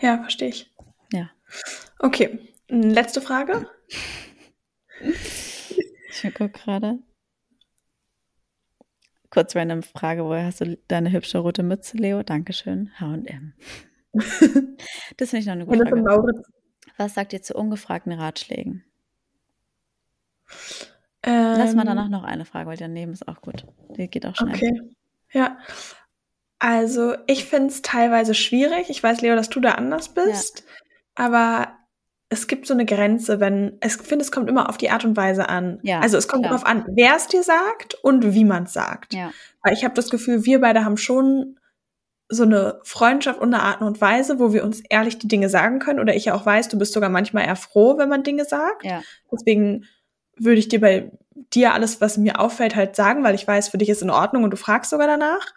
Speaker 2: Ja, verstehe ich.
Speaker 3: Ja.
Speaker 2: Okay. Letzte Frage.
Speaker 3: Ich gucke gerade. Kurz random Frage, woher hast du deine hübsche rote Mütze, Leo? Dankeschön. H&M. Das finde ich noch eine gute Frage. Was sagt ihr zu ungefragten Ratschlägen? Lass mal
Speaker 2: Ähm,
Speaker 3: danach noch eine Frage, weil daneben ist auch gut. Die geht auch schnell.
Speaker 2: Okay. Ja. Also, ich finde es teilweise schwierig. Ich weiß, Leo, dass du da anders bist. Aber es gibt so eine Grenze, wenn, ich finde, es kommt immer auf die Art und Weise an.
Speaker 3: Ja,
Speaker 2: also, es kommt
Speaker 3: klar.
Speaker 2: darauf an, wer es dir sagt und wie man es sagt.
Speaker 3: Ja.
Speaker 2: Weil ich habe das Gefühl, wir beide haben schon so eine Freundschaft und eine Art und Weise, wo wir uns ehrlich die Dinge sagen können. Oder ich ja auch weiß, du bist sogar manchmal eher froh, wenn man Dinge sagt.
Speaker 3: Ja.
Speaker 2: Deswegen würde ich dir bei dir alles, was mir auffällt, halt sagen, weil ich weiß, für dich ist in Ordnung und du fragst sogar danach.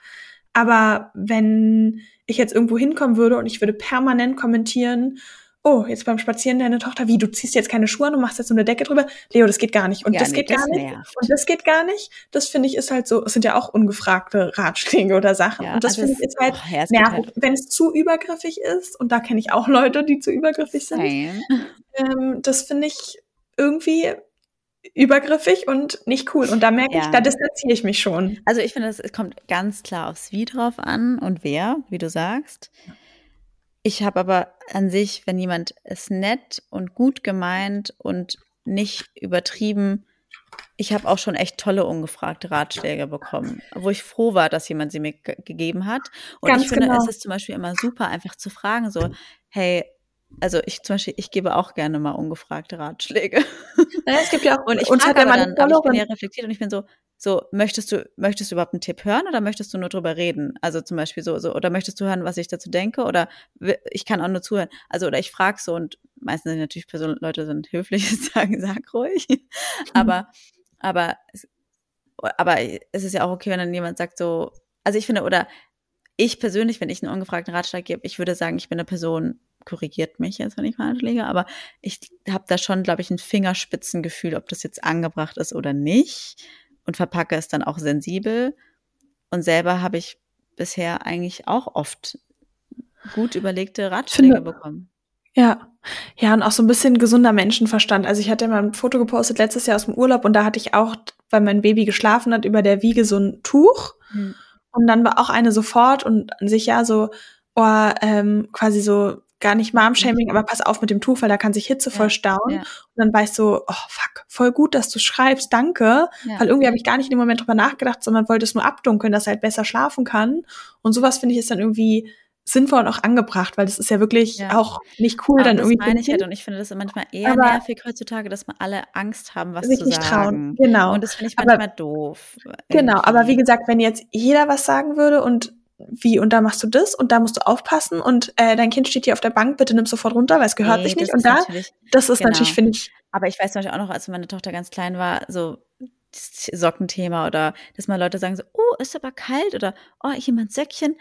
Speaker 2: Aber wenn ich jetzt irgendwo hinkommen würde und ich würde permanent kommentieren, oh, jetzt beim Spazieren deine Tochter, wie, du ziehst jetzt keine Schuhe an, du machst jetzt so eine Decke drüber. Leo, das geht gar nicht. Und
Speaker 3: Ja,
Speaker 2: das
Speaker 3: nee,
Speaker 2: geht
Speaker 3: das
Speaker 2: gar nicht.
Speaker 3: nervt.
Speaker 2: Und das geht gar nicht. Das finde ich ist halt so, es sind ja auch ungefragte Ratschläge oder Sachen.
Speaker 3: Ja,
Speaker 2: und das
Speaker 3: also
Speaker 2: finde ich ist halt
Speaker 3: oh,
Speaker 2: nervig.
Speaker 3: halt-
Speaker 2: Wenn es zu übergriffig ist, und da kenne ich auch Leute, die zu übergriffig sind, ähm, das finde ich irgendwie übergriffig und nicht cool. Und da merke ich,
Speaker 3: Ja.
Speaker 2: da distanziere ich mich schon.
Speaker 3: Also ich finde, es es kommt ganz klar aufs Wie drauf an und wer, wie du sagst. Ich habe aber an sich, wenn jemand es nett und gut gemeint und nicht übertrieben, ich habe auch schon echt tolle ungefragte Ratschläge bekommen, wo ich froh war, dass jemand sie mir ge gegeben hat. Und
Speaker 2: Ganz
Speaker 3: ich finde,
Speaker 2: genau.
Speaker 3: es ist zum Beispiel immer super, einfach zu fragen, so, hey, also ich zum Beispiel, ich gebe auch gerne mal ungefragte Ratschläge.
Speaker 2: Naja, es gibt ja auch,
Speaker 3: Und ich frage aber dann, aber ich bin ja reflektiert und ich bin so, so, möchtest du, möchtest du überhaupt einen Tipp hören oder möchtest du nur drüber reden? Also zum Beispiel so, so, oder möchtest du hören, was ich dazu denke? Oder ich kann auch nur zuhören. Also, oder ich frage so und meistens sind natürlich Personen, Leute sind höflich und sagen, sag ruhig. aber, aber, es- aber es ist ja auch okay, wenn dann jemand sagt so, also ich finde, oder ich persönlich, wenn ich einen ungefragten Ratschlag gebe, ich würde sagen, ich bin eine Person, korrigiert mich jetzt, wenn ich falsch liege, aber ich habe da schon, glaube ich, ein Fingerspitzengefühl, ob das jetzt angebracht ist oder nicht und verpacke es dann auch sensibel. Und selber habe ich bisher eigentlich auch oft gut überlegte Ratschläge
Speaker 2: Finde-
Speaker 3: bekommen.
Speaker 2: ja, ja, und auch so ein bisschen gesunder Menschenverstand. Also ich hatte mal ein Foto gepostet letztes Jahr aus dem Urlaub und da hatte ich auch, weil mein Baby geschlafen hat, über der Wiege so ein Tuch.
Speaker 3: Hm.
Speaker 2: Und dann war auch eine sofort und an sich ja so, oh, ähm, quasi so gar nicht Mom-Shaming, aber pass auf mit dem Tuch, weil da kann sich Hitze voll
Speaker 3: Ja,
Speaker 2: stauen.
Speaker 3: ja.
Speaker 2: Und dann war ich so, oh fuck, voll gut, dass du schreibst, danke.
Speaker 3: Ja.
Speaker 2: Weil irgendwie habe ich gar nicht in dem Moment drüber nachgedacht, sondern wollte es nur abdunkeln, dass er halt besser schlafen kann. Und sowas finde ich ist dann irgendwie sinnvoll und auch angebracht, weil das ist ja wirklich
Speaker 3: Ja.
Speaker 2: auch nicht cool,
Speaker 3: Aber
Speaker 2: dann
Speaker 3: das
Speaker 2: irgendwie
Speaker 3: meine ich halt und ich finde das manchmal eher
Speaker 2: Aber-
Speaker 3: nervig heutzutage, dass man alle Angst haben, was
Speaker 2: sich
Speaker 3: zu
Speaker 2: nicht
Speaker 3: sagen.
Speaker 2: trauen. Genau.
Speaker 3: Und das finde ich
Speaker 2: Aber-
Speaker 3: manchmal doof.
Speaker 2: Genau, aber wie
Speaker 3: irgendwie.
Speaker 2: gesagt, wenn jetzt jeder was sagen würde und wie und da machst du das und da musst du aufpassen und äh, dein Kind steht hier auf der Bank, bitte nimm sofort runter, weil es gehört
Speaker 3: Nee,
Speaker 2: sich nicht. Und da,
Speaker 3: natürlich-
Speaker 2: das ist
Speaker 3: genau.
Speaker 2: natürlich, finde ich,
Speaker 3: Aber ich weiß zum Beispiel auch noch, als meine Tochter ganz klein war, so das Sockenthema oder dass mal Leute sagen so, oh, ist aber kalt oder oh, mein Söckchen.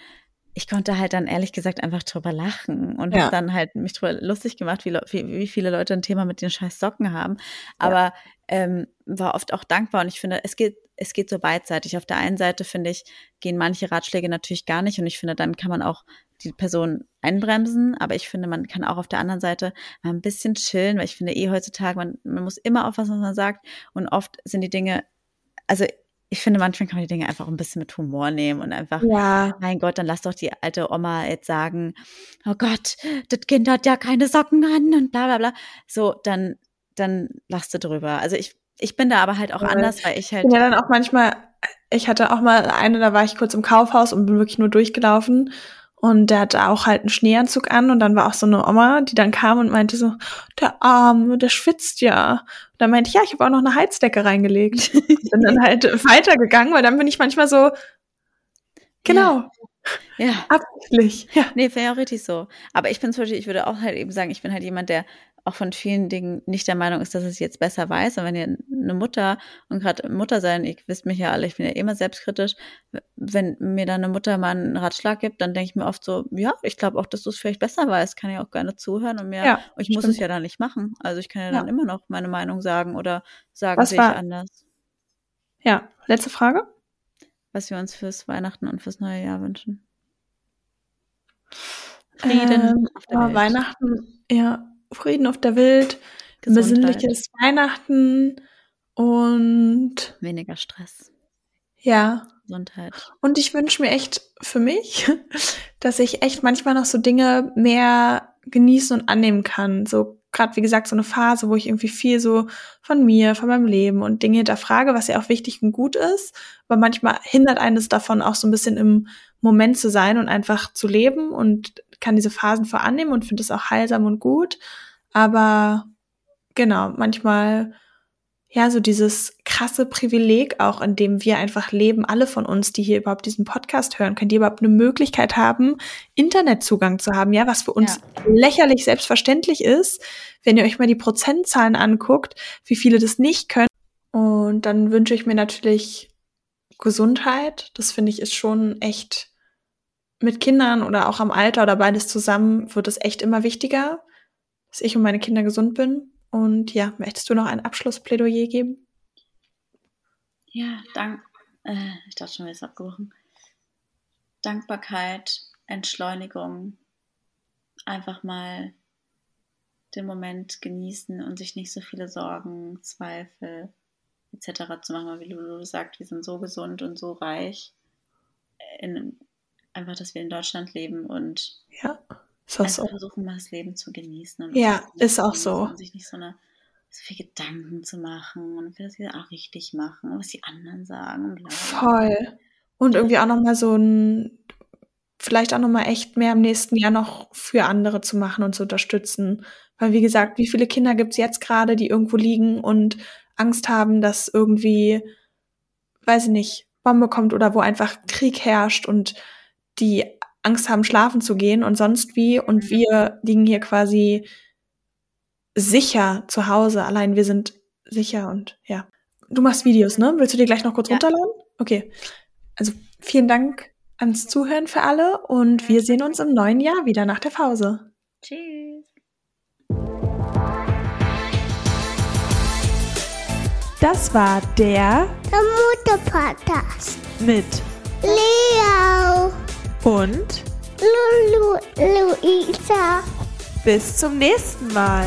Speaker 3: ich konnte halt dann ehrlich gesagt einfach drüber lachen und
Speaker 2: Ja.
Speaker 3: habe dann halt mich drüber lustig gemacht, wie, wie, wie viele Leute ein Thema mit den scheiß Socken haben. Aber ähm, war oft auch dankbar und ich finde, es geht, es geht so beidseitig. Auf der einen Seite finde ich, gehen manche Ratschläge natürlich gar nicht und ich finde, dann kann man auch die Person einbremsen, aber ich finde, man kann auch auf der anderen Seite mal ein bisschen chillen, weil ich finde eh heutzutage, man, man muss immer aufpassen, was man sagt und oft sind die Dinge, also ich finde, manchmal kann man die Dinge einfach ein bisschen mit Humor nehmen und einfach
Speaker 2: Ja.
Speaker 3: mein Gott, dann lass doch die alte Oma jetzt sagen, oh Gott, das Kind hat ja keine Socken an und bla bla bla. So, dann, dann lachst du drüber. Also ich, ich bin da aber halt auch
Speaker 2: Voll.
Speaker 3: anders, weil ich halt,
Speaker 2: ja dann auch manchmal, ich hatte auch mal eine, da war ich kurz im Kaufhaus und bin wirklich nur durchgelaufen. Und der hatte auch halt einen Schneeanzug an und dann war auch so eine Oma, die dann kam und meinte so, der Arme, der schwitzt ja. Und dann meinte ich, ja, ich habe auch noch eine Heizdecke reingelegt. bin dann halt weitergegangen, weil dann bin ich manchmal so, genau,
Speaker 3: ja,
Speaker 2: absichtlich. Ja.
Speaker 3: nee, wäre ja richtig so. Aber ich bin zum Beispiel, ich würde auch halt eben sagen, ich bin halt jemand, der auch von vielen Dingen nicht der Meinung ist, dass es jetzt besser weiß. Und wenn ihr eine Mutter und gerade Mutter sein, ihr wisst mich ja alle, ich bin ja immer selbstkritisch, wenn mir dann eine Mutter mal einen Ratschlag gibt, dann denke ich mir oft so, ja, ich glaube auch, dass du es vielleicht besser weißt, kann ich auch gerne zuhören und mir,
Speaker 2: Ja,
Speaker 3: ich muss
Speaker 2: stimmt.
Speaker 3: es ja dann nicht machen. Also ich kann ja,
Speaker 2: Ja.
Speaker 3: dann immer noch meine Meinung sagen oder sagen,
Speaker 2: Was
Speaker 3: sehe ich anders,
Speaker 2: Ja, letzte Frage.
Speaker 3: was wir uns fürs Weihnachten und fürs neue Jahr wünschen. Frieden
Speaker 2: Ähm. Weihnachten, ja, Frieden auf der Welt,
Speaker 3: Gesundheit,
Speaker 2: besinnliches Weihnachten und
Speaker 3: weniger Stress,
Speaker 2: ja,
Speaker 3: Gesundheit.
Speaker 2: Und ich wünsche mir echt für mich, dass ich echt manchmal noch so Dinge mehr genießen und annehmen kann. So gerade wie gesagt so eine Phase, wo ich irgendwie viel so von mir, von meinem Leben und Dinge hinterfrage, was ja auch wichtig und gut ist. Aber manchmal hindert eines davon auch so ein bisschen im Moment zu sein und einfach zu leben und kann diese Phasen vorannehmen und finde es auch heilsam und gut. Aber genau, manchmal ja, so dieses krasse Privileg auch, in dem wir einfach leben, alle von uns, die hier überhaupt diesen Podcast hören, können die überhaupt eine Möglichkeit haben, Internetzugang zu haben, ja, was für uns lächerlich selbstverständlich ist, wenn ihr euch mal die Prozentzahlen anguckt, wie viele das nicht können. Und dann wünsche ich mir natürlich Gesundheit. Das finde ich ist schon echt mit Kindern oder auch am Alter oder beides zusammen wird es echt immer wichtiger, dass ich und meine Kinder gesund bin. Und ja, möchtest du noch ein Abschlussplädoyer geben?
Speaker 3: Ja, dank. Äh, ich dachte schon, wir ist abgebrochen. Dankbarkeit, Entschleunigung, einfach mal den Moment genießen und sich nicht so viele Sorgen, Zweifel etc. zu machen, weil wie Lulu sagt, wir sind so gesund und so reich. In, einfach, dass wir in Deutschland leben und
Speaker 2: Ja, ist auch
Speaker 3: einfach
Speaker 2: so.
Speaker 3: versuchen, mal das Leben zu genießen. Und
Speaker 2: Ja, ist auch so.
Speaker 3: Und sich nicht so eine so viel Gedanken zu machen und für das wir auch richtig machen und was die anderen sagen. Und.
Speaker 2: Voll. Und irgendwie auch noch mal so ein, vielleicht auch noch mal echt mehr im nächsten Jahr noch für andere zu machen und zu unterstützen. Weil wie gesagt, wie viele Kinder gibt's jetzt gerade, die irgendwo liegen und Angst haben, dass irgendwie, weiß ich nicht, Bombe kommt oder wo einfach Krieg herrscht und die Angst haben, schlafen zu gehen und sonst wie. Und wir liegen hier quasi sicher zu Hause. Allein wir sind sicher und ja. Du machst Videos, ne? Willst du dir gleich noch kurz
Speaker 3: Ja.
Speaker 2: runterladen? Okay. Also vielen Dank ans Zuhören für alle und wir sehen uns im neuen Jahr wieder nach der Pause.
Speaker 3: Tschüss.
Speaker 2: Das war der
Speaker 4: Der Mutter-Podcast.
Speaker 2: mit
Speaker 4: Leo,
Speaker 2: und
Speaker 4: Lulu, Luisa.
Speaker 2: bis zum nächsten Mal.